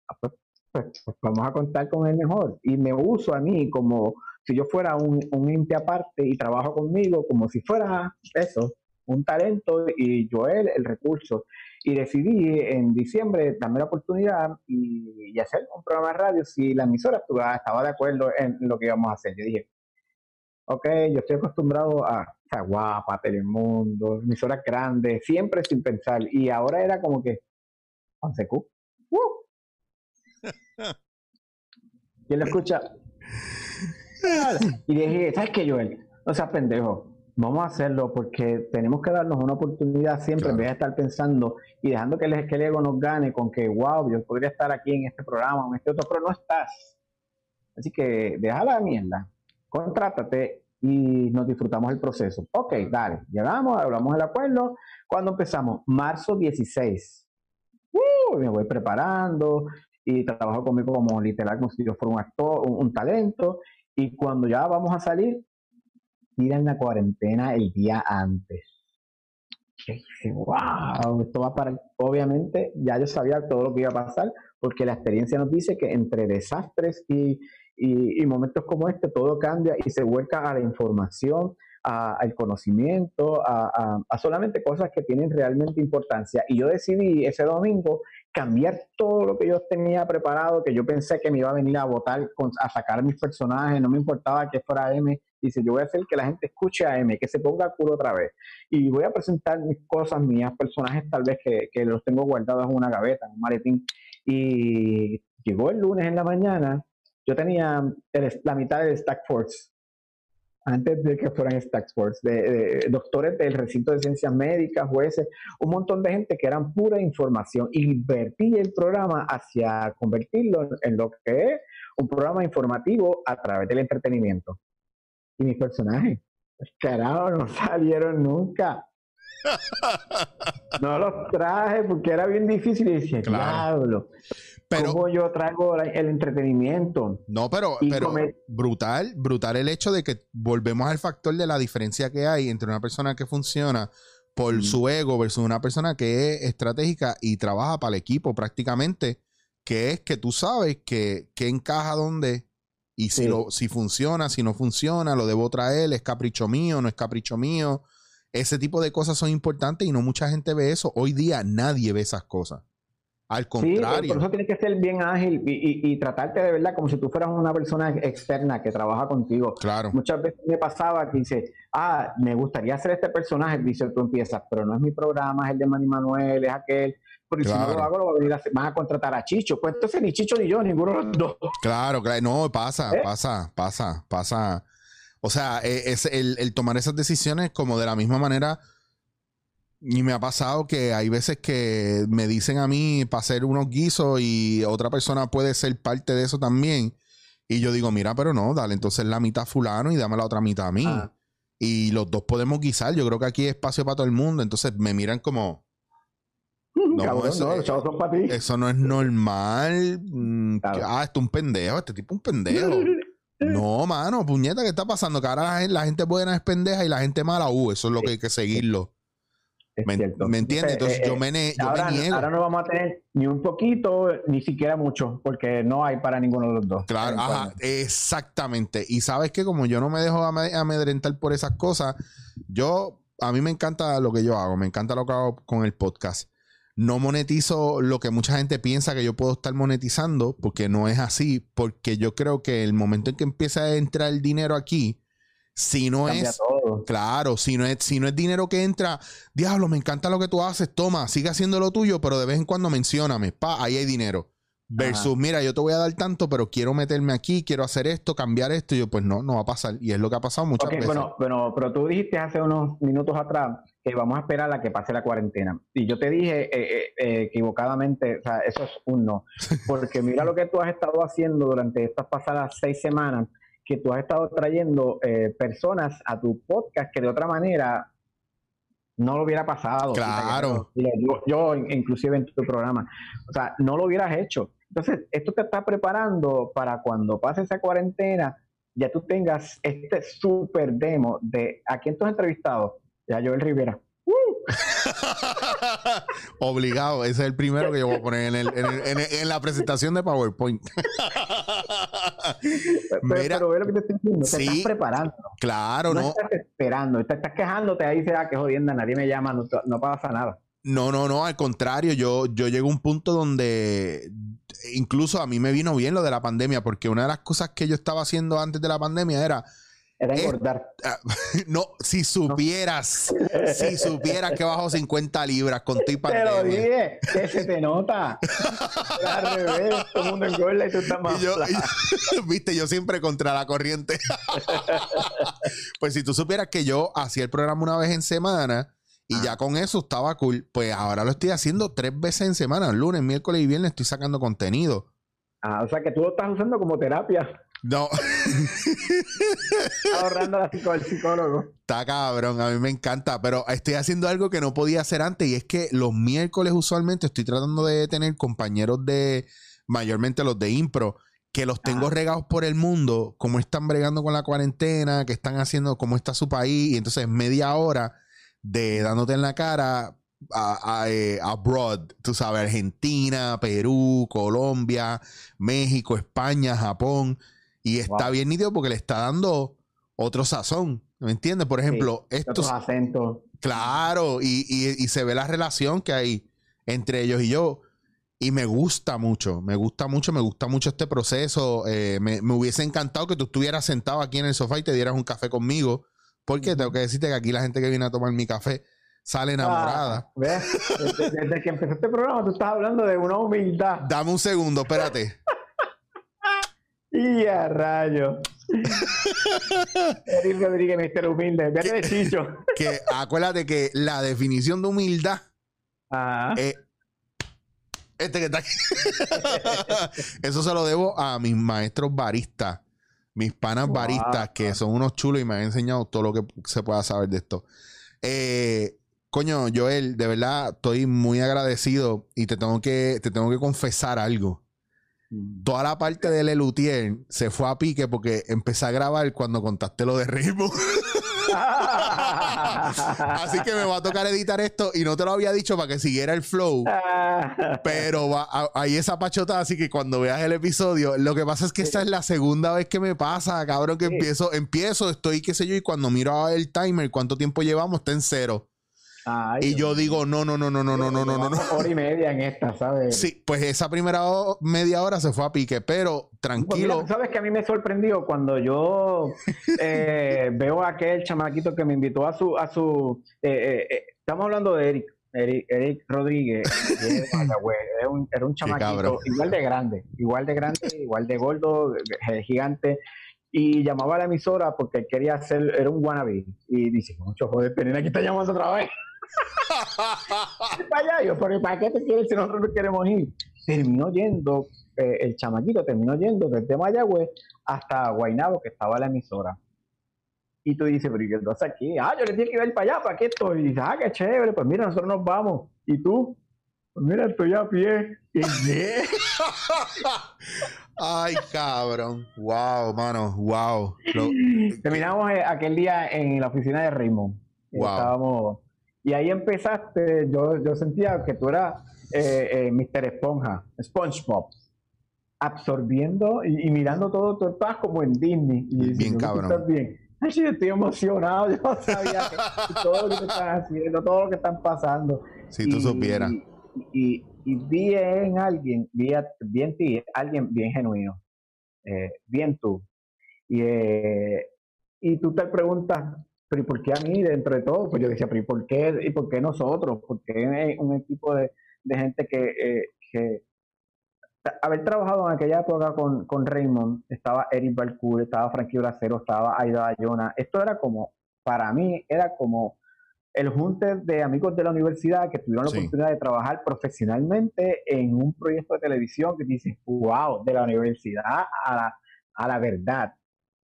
Ah, pues, pues, pues, vamos a contar con el mejor. Y me uso a mí como si yo fuera un, un ente aparte y trabajo conmigo como si fuera eso, un talento y yo él el recurso. Y decidí en diciembre darme la oportunidad y, hacer un programa de radio si la emisora estaba de acuerdo en lo que íbamos a hacer. Yo dije, ok, yo estoy acostumbrado a sea, guapa, Telemundo, emisoras grandes, siempre sin pensar. Y ahora era como que, 11Q. ¡Uh! ¿Quién lo escucha? Y dije, ¿sabes qué, Joel? No seas pendejo vamos a hacerlo porque tenemos que darnos una oportunidad siempre en vez de estar pensando y dejando que el, que el ego nos gane con que, wow, yo podría estar aquí en este programa o en este otro, pero no estás. Así que deja la mierda, contrátate y nos disfrutamos el proceso. Ok, dale, llegamos, hablamos del acuerdo. ¿Cuándo empezamos? Marzo 16. Uh, me voy preparando y trabajo conmigo como literal, como si yo fuera un actor, un talento. Y cuando ya vamos a salir, tiran la cuarentena el día antes. wow, esto va para... Obviamente ya yo sabía todo lo que iba a pasar, porque la experiencia nos dice que entre desastres y, Y, momentos como este, todo cambia y se vuelca a la información, al conocimiento, a, solamente cosas que tienen realmente importancia. Y yo decidí ese domingo cambiar todo lo que yo tenía preparado, que yo pensé que me iba a venir a votar, a sacar mis personajes, no me importaba que fuera M. Dice, yo voy a hacer que la gente escuche a M, que se ponga culo otra vez. Y voy a presentar mis cosas mías, personajes tal vez que, que los tengo guardados en una gaveta, en un maletín. Y llegó el lunes en la mañana, yo tenía la mitad del Stack Force antes de que fueran Stack Force, de, doctores del recinto de ciencias médicas, jueces, un montón de gente que eran pura información. Invertí el programa hacia convertirlo en lo que es un programa informativo a través del entretenimiento. Y mis personajes, carajo, no salieron nunca. No los traje porque era bien difícil y decía, claro. Pero, ¿Cómo yo traigo el entretenimiento? No, pero, pero brutal, brutal el hecho de que volvemos al factor de la diferencia que hay entre una persona que funciona por su ego versus una persona que es estratégica y trabaja para el equipo prácticamente, que es que tú sabes que, que encaja dónde y si, lo, si funciona, si no funciona, lo debo traer, es capricho mío, no es capricho mío. Ese tipo de cosas son importantes y no mucha gente ve eso. Hoy día nadie ve esas cosas. Al contrario. Sí, por eso tienes que ser bien ágil y, tratarte de verdad como si tú fueras una persona externa que trabaja contigo. Claro. Muchas veces me pasaba que dice, ah, me gustaría hacer este personaje, dice tú empiezas, pero no es mi programa, es el de Manny Manuel, es aquel. Porque si no lo hago, lo a venir a, van a contratar a Chicho. Pues entonces ni Chicho ni yo, ninguno de los dos. Claro, claro. No, pasa, ¿Eh? pasa, pasa, pasa. O sea, e, es el, el tomar esas decisiones como de la misma manera y me ha pasado que hay veces que me dicen a mí para hacer unos guisos y otra persona puede ser parte de eso también. Y yo digo, mira, pero no, dale entonces la mitad fulano y dame la otra mitad a mí. Ah. Y los dos podemos guisar. Yo creo que aquí hay espacio para todo el mundo. Entonces me miran como... No, eso, eso no es normal. Mm, ah, esto es un pendejo. Este tipo es un pendejo. no, mano, puñeta, ¿qué está pasando? Que ahora la, gente buena es pendeja y la gente mala, uh, eso es lo que hay que seguirlo. Me, ¿Me entiendes? Entonces, yo, me, niego. Ahora no vamos a tener ni un poquito, ni siquiera mucho, porque no hay para ninguno de los dos. Claro, ajá, exactamente. Y sabes que como yo no me dejo amedrentar por esas cosas, yo, a mí me encanta lo que yo hago, me encanta lo que hago con el podcast. No monetizo lo que mucha gente piensa que yo puedo estar monetizando, porque no es así, porque yo creo que el momento en que empieza a entrar el dinero aquí, si no es, claro, si no es, si no es dinero que entra, diablo, me encanta lo que tú haces, toma, sigue haciendo lo tuyo, pero de vez en cuando mencióname, pa, ahí hay dinero. Versus, mira, yo te voy a dar tanto, pero quiero meterme aquí, quiero hacer esto, cambiar esto. Y yo, pues no, no va a pasar. Y es lo que ha pasado muchas veces. Bueno, bueno, pero tú dijiste hace unos minutos atrás que vamos a esperar a que pase la cuarentena. Y yo te dije eh, eh, eh, equivocadamente, o sea, eso es un no. Porque mira lo que tú has estado haciendo durante estas pasadas seis semanas que tú has estado trayendo eh, personas a tu podcast que de otra manera no lo hubiera pasado. Claro. Yo, inclusive en tu programa. O sea, no lo hubieras hecho. Entonces, esto te está preparando para cuando pase esa cuarentena, ya tú tengas este super demo de a quién tú has entrevistado. Ya Joel Rivera. Obligado, ese es el primero que yo voy a poner en, la presentación de PowerPoint. pero, ve lo que te estoy diciendo, te estás preparando. Claro, no. No estás esperando, te estás quejándote ahí, sea que jodienda, nadie me llama, no, pasa nada. No, no, no, al contrario, yo, yo llego a un punto donde incluso a mí me vino bien lo de la pandemia, porque una de las cosas que yo estaba haciendo antes de la pandemia era era engordar. Ah, no, si supieras, si supieras que bajo 50 libras con tu pandemia. Te lo dije, que se te nota. al revés, todo el mundo engorda y tú estás más yo, Viste, yo siempre contra la corriente. pues si tú supieras que yo hacía el programa una vez en semana y ya con eso estaba cool, pues ahora lo estoy haciendo tres veces en semana, lunes, miércoles y viernes estoy sacando contenido. Ah, o sea que tú lo estás usando como terapia. No. Ahorrando la psico psicólogo. Está cabrón, a mí me encanta, pero estoy haciendo algo que no podía hacer antes y es que los miércoles usualmente estoy tratando de tener compañeros de, mayormente los de impro, que los tengo regados por el mundo, cómo están bregando con la cuarentena, qué están haciendo, cómo está su país, y entonces media hora de dándote en la cara a, eh, abroad, tú sabes, Argentina, Perú, Colombia, México, España, Japón Y está Wow. bien nítido porque le está dando otro sazón. ¿Me entiendes? Por ejemplo, estos. Otros acentos. Claro, y, y- y se ve la relación que hay entre ellos y yo. Y me gusta mucho, me gusta mucho, me gusta mucho este proceso. Eh, me, me hubiese encantado que tú estuvieras sentado aquí en el sofá y te dieras un café conmigo. Porque tengo que decirte que aquí la gente que viene a tomar mi café sale enamorada. Ah, ¿ves? Desde, desde que empezó este programa, tú estás hablando de una humildad. Dame un segundo, espérate. Y a rayo. Eric Rodríguez, Mister Humilde. Vete de chicho. que acuérdate que la definición de humildad Ajá. es este que está aquí. Eso se lo debo a mis maestros baristas, mis panas Wow. baristas, que son unos chulos y me han enseñado todo lo que se pueda saber de esto. Eh, coño, Joel, de verdad estoy muy agradecido y te tengo que, te tengo que confesar algo. Toda la parte del Elutier se fue a pique porque empecé a grabar cuando contaste lo de ritmo. Así que me va a tocar editar esto y no te lo había dicho para que siguiera el flow. Pero va, a- hay esa pachota, así que cuando veas el episodio, lo que pasa es que esta es la segunda vez que me pasa, cabrón, que Sí. empiezo, empiezo, estoy, qué sé yo, y cuando miro el timer, cuánto tiempo llevamos, está en cero. Ay, Y yo digo, no, no, no, no, no, no, no, no, no, Hora y media en esta, ¿sabes? Sí, pues esa primera media hora se fue a pique, pero Pues mira, tranquilo. sabes que a mí me sorprendió cuando yo eh, veo a aquel chamaquito que me invitó a su, a su, eh, eh, eh, estamos hablando de Eric, Eric, Eric Rodríguez, era un, era un chamaquito igual de grande, igual de grande, igual de gordo, eh, gigante, y llamaba a la emisora porque quería hacer, era un wannabe, y dice, mucho joder, Penina, aquí está llamando otra vez. Para allá, yo, pero ¿para qué te quieres si nosotros no queremos ir? Terminó yendo, eh, el chamaquito terminó yendo desde Mayagüez hasta Guaynabo, que estaba la emisora. Y tú dices, pero ¿y qué aquí? Ah, yo le tengo que ir para allá, ¿para qué estoy? Y dices, ah, qué chévere, pues mira, nosotros nos vamos. ¿Y tú? Pues mira, estoy a pie. Ay, cabrón. Wow, mano, wow. Lo- Terminamos eh, aquel día en la oficina de Raymond. Wow. Estábamos, y ahí empezaste, yo, yo sentía que tú eras eh, eh, Mr. Esponja, SpongeBob, absorbiendo y, y mirando todo, tú estabas como en Disney. Y Bien "Yo, tú cabrón. estás bien. Ay, sí, estoy emocionado, yo no sabía que- todo lo que están haciendo, todo lo que están pasando. si tú Y- supieras. Y, y vi en alguien, vi, a- vi en ti, alguien bien genuino, eh, bien tú. Y, eh, y tú te preguntas, pero ¿y por qué a mí dentro de todo? Pues yo decía, pero ¿y por qué, y por qué nosotros? ¿Por qué un equipo de, de gente que, eh, que haber trabajado en aquella época con, con Raymond, estaba Eric Balcour, estaba Frankie Bracero, estaba Aida Bayona. Esto era como, para mí, era como el junte de amigos de la universidad que tuvieron la Sí. oportunidad de trabajar profesionalmente en un proyecto de televisión que dices, wow, de la universidad a la, a la verdad.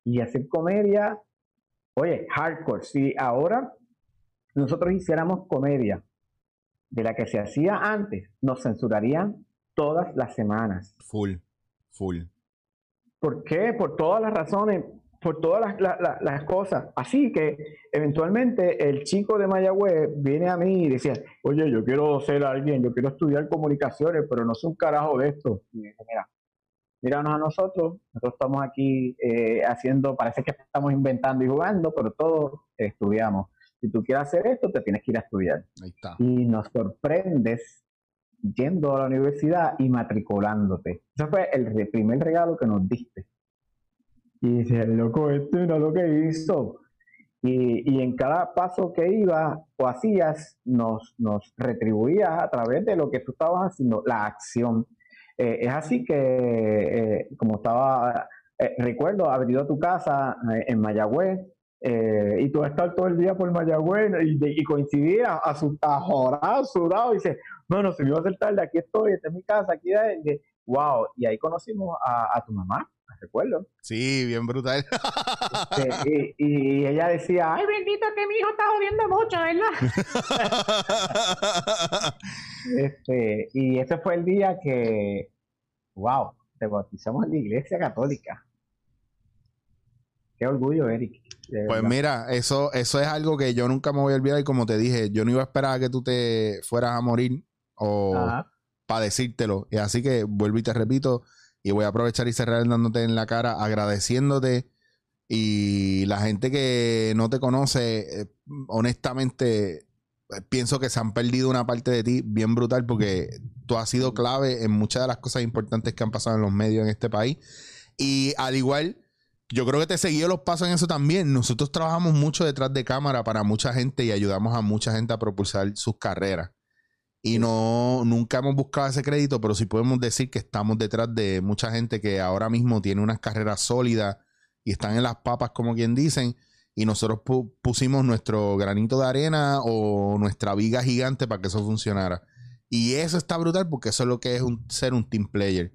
Y hacer comedia, oye, hardcore. Si ahora nosotros hiciéramos comedia de la que se hacía antes, nos censurarían todas las semanas. Full, full. ¿Por qué? Por todas las razones, por todas las, la- la- las cosas. Así que eventualmente el chico de Mayagüez viene a mí y decía, oye, yo quiero ser alguien, yo quiero estudiar comunicaciones, pero no sé un carajo de esto. Y me dice, mira, míranos a nosotros, nosotros estamos aquí eh, haciendo, parece que estamos inventando y jugando, pero todos estudiamos. Si tú quieres hacer esto, te tienes que ir a estudiar Ahí está. y nos sorprendes yendo a la universidad y matriculándote. Ese fue el primer regalo que nos diste. Y dice, loco, este era lo que hizo. Y, y en cada paso que iba o hacías, nos, nos retribuías a través de lo que tú estabas haciendo, la acción. Eh, es así que, eh, como estaba, eh, recuerdo, haber ido a tu casa eh, en Mayagüez, y tú estar todo el día por Mayagüez y, y coincidía a su ajorado, sudado, y dice, bueno, se me iba a hacer tarde, aquí estoy, esta es mi casa, aquí es, wow, y ahí conocimos a, a tu mamá, recuerdo, Sí, bien brutal. Este, y, y ella decía, ay bendito que mi hijo está jodiendo mucho, ¿verdad? Este, y ese fue el día que, wow, te bautizamos en la iglesia católica. Qué orgullo, Eric. Pues mira, eso, eso es algo que yo nunca me voy a olvidar y como te dije, yo no iba a esperar a que tú te fueras a morir o Ajá. para decírtelo. Y así que vuelvo y te repito, Y voy a aprovechar y cerrar dándote en la cara, agradeciéndote. Y la gente que no te conoce, eh, honestamente, eh, pienso que se han perdido una parte de ti bien brutal porque tú has sido clave en muchas de las cosas importantes que han pasado en los medios en este país. Y al igual, yo creo que te seguido los pasos en eso también. Nosotros trabajamos mucho detrás de cámara para mucha gente y ayudamos a mucha gente a propulsar sus carreras. Y no, nunca hemos buscado ese crédito, pero sí podemos decir que estamos detrás de mucha gente que ahora mismo tiene unas carreras sólidas y están en las papas, como quien dicen. Y nosotros pusimos nuestro granito de arena o nuestra viga gigante para que eso funcionara. Y eso está brutal porque eso es lo que es ser un team player.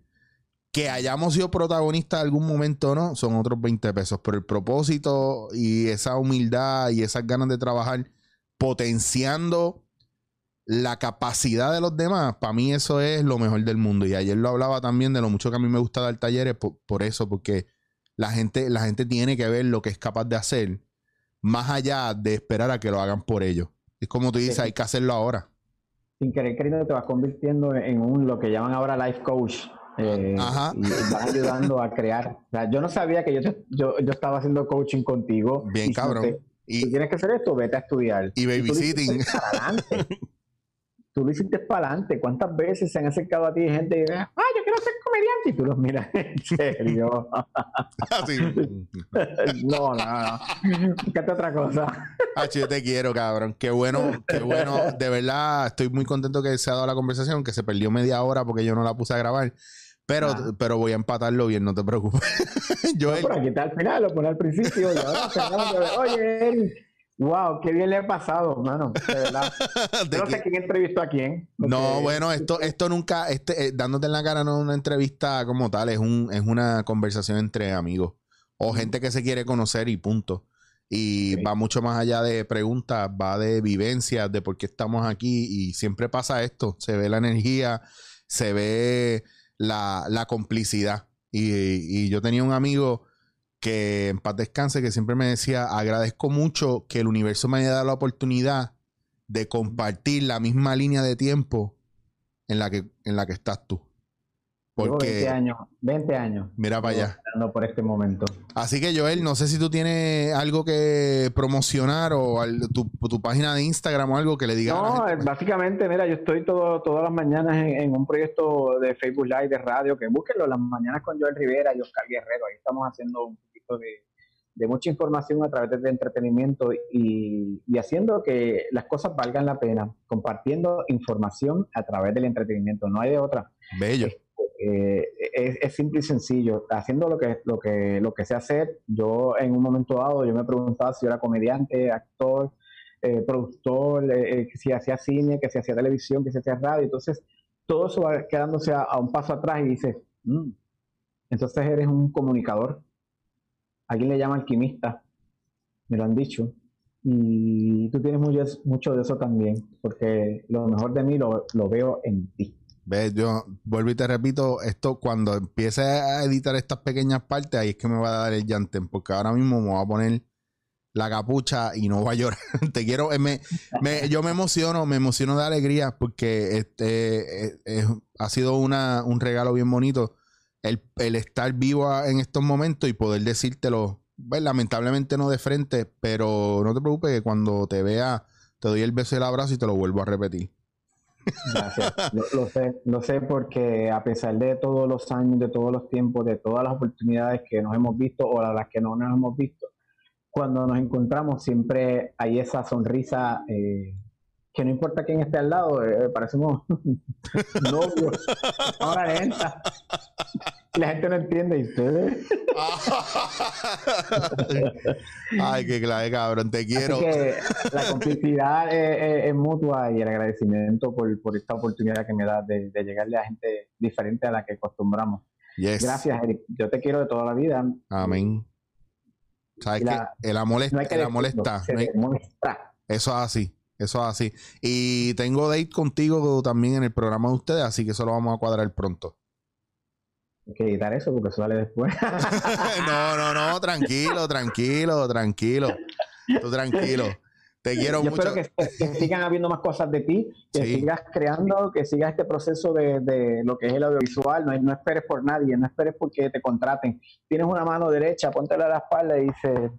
Que hayamos sido protagonistas en algún momento no, son otros 20 pesos. Pero el propósito y esa humildad y esas ganas de trabajar potenciando la capacidad de los demás, para mí eso es lo mejor del mundo. Y ayer lo hablaba también de lo mucho que a mí me gusta dar talleres por, eso, porque la gente, la gente tiene que ver lo que es capaz de hacer, más allá de esperar a que lo hagan por ellos. Es como tú dices, hay que hacerlo ahora. Sin querer queriendo te vas convirtiendo en un lo que llaman ahora life coach. Eh, y vas ayudando a crear. yo no sabía que yo, yo, yo estaba haciendo coaching contigo. Bien, cabrón. y tienes que hacer esto, vete a estudiar. Y babysitting. tú lo hiciste para adelante. ¿Cuántas veces se han acercado a ti gente y dicen, ah, yo quiero ser comediante? Y tú los miras en serio. no, no, no. Fíjate otra cosa. Ah, yo te quiero, cabrón. Qué bueno, qué bueno. De verdad, estoy muy contento que se ha dado la conversación, que se perdió media hora porque yo no la puse a grabar. Pero, pero voy a empatarlo bien, no te preocupes. yo no, por aquí está al final, lo pone al principio. Y ahora, Oye, Eric Wow, qué bien le ha pasado, mano. De verdad. no sé quién entrevistó a quién. No, bueno, esto, esto nunca, este, eh, dándote en la cara no es una entrevista como tal, es un, es una conversación entre amigos o gente que se quiere conocer y punto. Y va mucho más allá de preguntas, va de vivencias, de por qué estamos aquí. Y siempre pasa esto. Se ve la energía, se ve la, la complicidad. Y, y yo tenía un amigo que en paz descanse, que siempre me decía, agradezco mucho que el universo me haya dado la oportunidad de compartir la misma línea de tiempo en la que, en la que estás tú. Porque, 20 años, 20 años. Mira para allá. Por este momento. Así que Joel, no sé si tú tienes algo que promocionar o tu, página de Instagram o algo que le digas. No, básicamente, mira, yo estoy todo, todas las mañanas en, un proyecto de Facebook Live de radio, que búsquenlo las mañanas con Joel Rivera y Oscar Guerrero. Ahí estamos haciendo un de, mucha información a través del entretenimiento y, y, haciendo que las cosas valgan la pena, compartiendo información a través del entretenimiento, no hay de otra. Bello. Eh, es, simple y sencillo. Haciendo lo que, lo, que, lo que sé hacer, yo en un momento dado, yo me preguntaba si era comediante, actor, eh, productor, eh, si hacía cine, que si hacía televisión, que si hacía radio. Entonces, todo eso va quedándose a, un paso atrás y dices, mm, entonces eres un comunicador. Alguien le llama alquimista, me lo han dicho. Y tú tienes mucho, mucho de eso también, porque lo mejor de mí lo, lo veo en ti. ¿Ves? Yo vuelvo y te repito, esto cuando empiece a editar estas pequeñas partes, ahí es que me va a dar el llantén, porque ahora mismo me voy a poner la capucha y no voy a llorar. te quiero, eh, me, yo me emociono, me emociono de alegría porque este eh, ha sido una, un regalo bien bonito el, estar vivo en estos momentos y poder decírtelo, pues, lamentablemente no de frente, pero no te preocupes que cuando te vea te doy el beso y el abrazo y te lo vuelvo a repetir. Gracias. Lo, sé, lo sé porque a pesar de todos los años, de todos los tiempos, de todas las oportunidades que nos hemos visto o las que no nos hemos visto, cuando nos encontramos siempre hay esa sonrisa eh, que no importa quién esté al lado, eh, parecemos novios, ahora lenta. La gente no entiende, ¿y ustedes? Ay, qué clave, cabrón, te quiero. que la complicidad es, mutua y el agradecimiento por, esta oportunidad que me da de, llegarle a gente diferente a la que acostumbramos. Gracias, Eric. Yo te quiero de toda la vida. Amén. ¿Sabes que el amor, es, el amor está. Eso es así. Eso es así. Y tengo date contigo también en el programa de ustedes, así que eso lo vamos a cuadrar pronto. Hay que editar eso porque sale después. no, no, no, tranquilo, tranquilo, tranquilo. Tú tranquilo. Te quiero Yo mucho. espero que, que sigan habiendo más cosas de ti, que Sí. sigas creando, que sigas este proceso de, de lo que es el audiovisual. No, no esperes por nadie, no esperes porque te contraten. Tienes una mano derecha, póntela a la espalda y dices,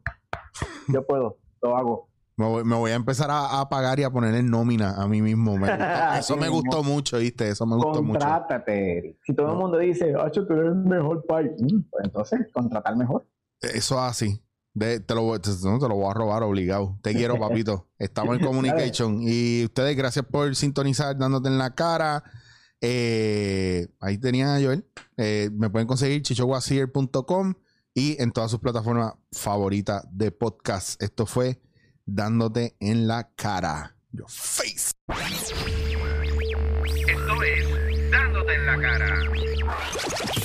yo puedo, lo hago. Me voy, me voy a empezar a, a pagar y a poner en nómina a mí mismo. Me gusta- Eso me gustó mucho, ¿viste? Eso me gustó mucho. Contrátate. Si todo el mundo dice, Hacho, tú eres el mejor país, mm, pues entonces contratar mejor. Eso así. De- te, lo, voy- te, no, te lo voy a robar obligado. Te quiero, papito. Estamos en communication. Y ustedes, gracias por sintonizar dándote en la cara. Eh, ahí tenía a Joel. Eh, me pueden conseguir chichowasier.com y en todas sus plataformas favoritas de podcast. Esto fue Dándote en la cara. Yo face. Esto es Dándote en la cara.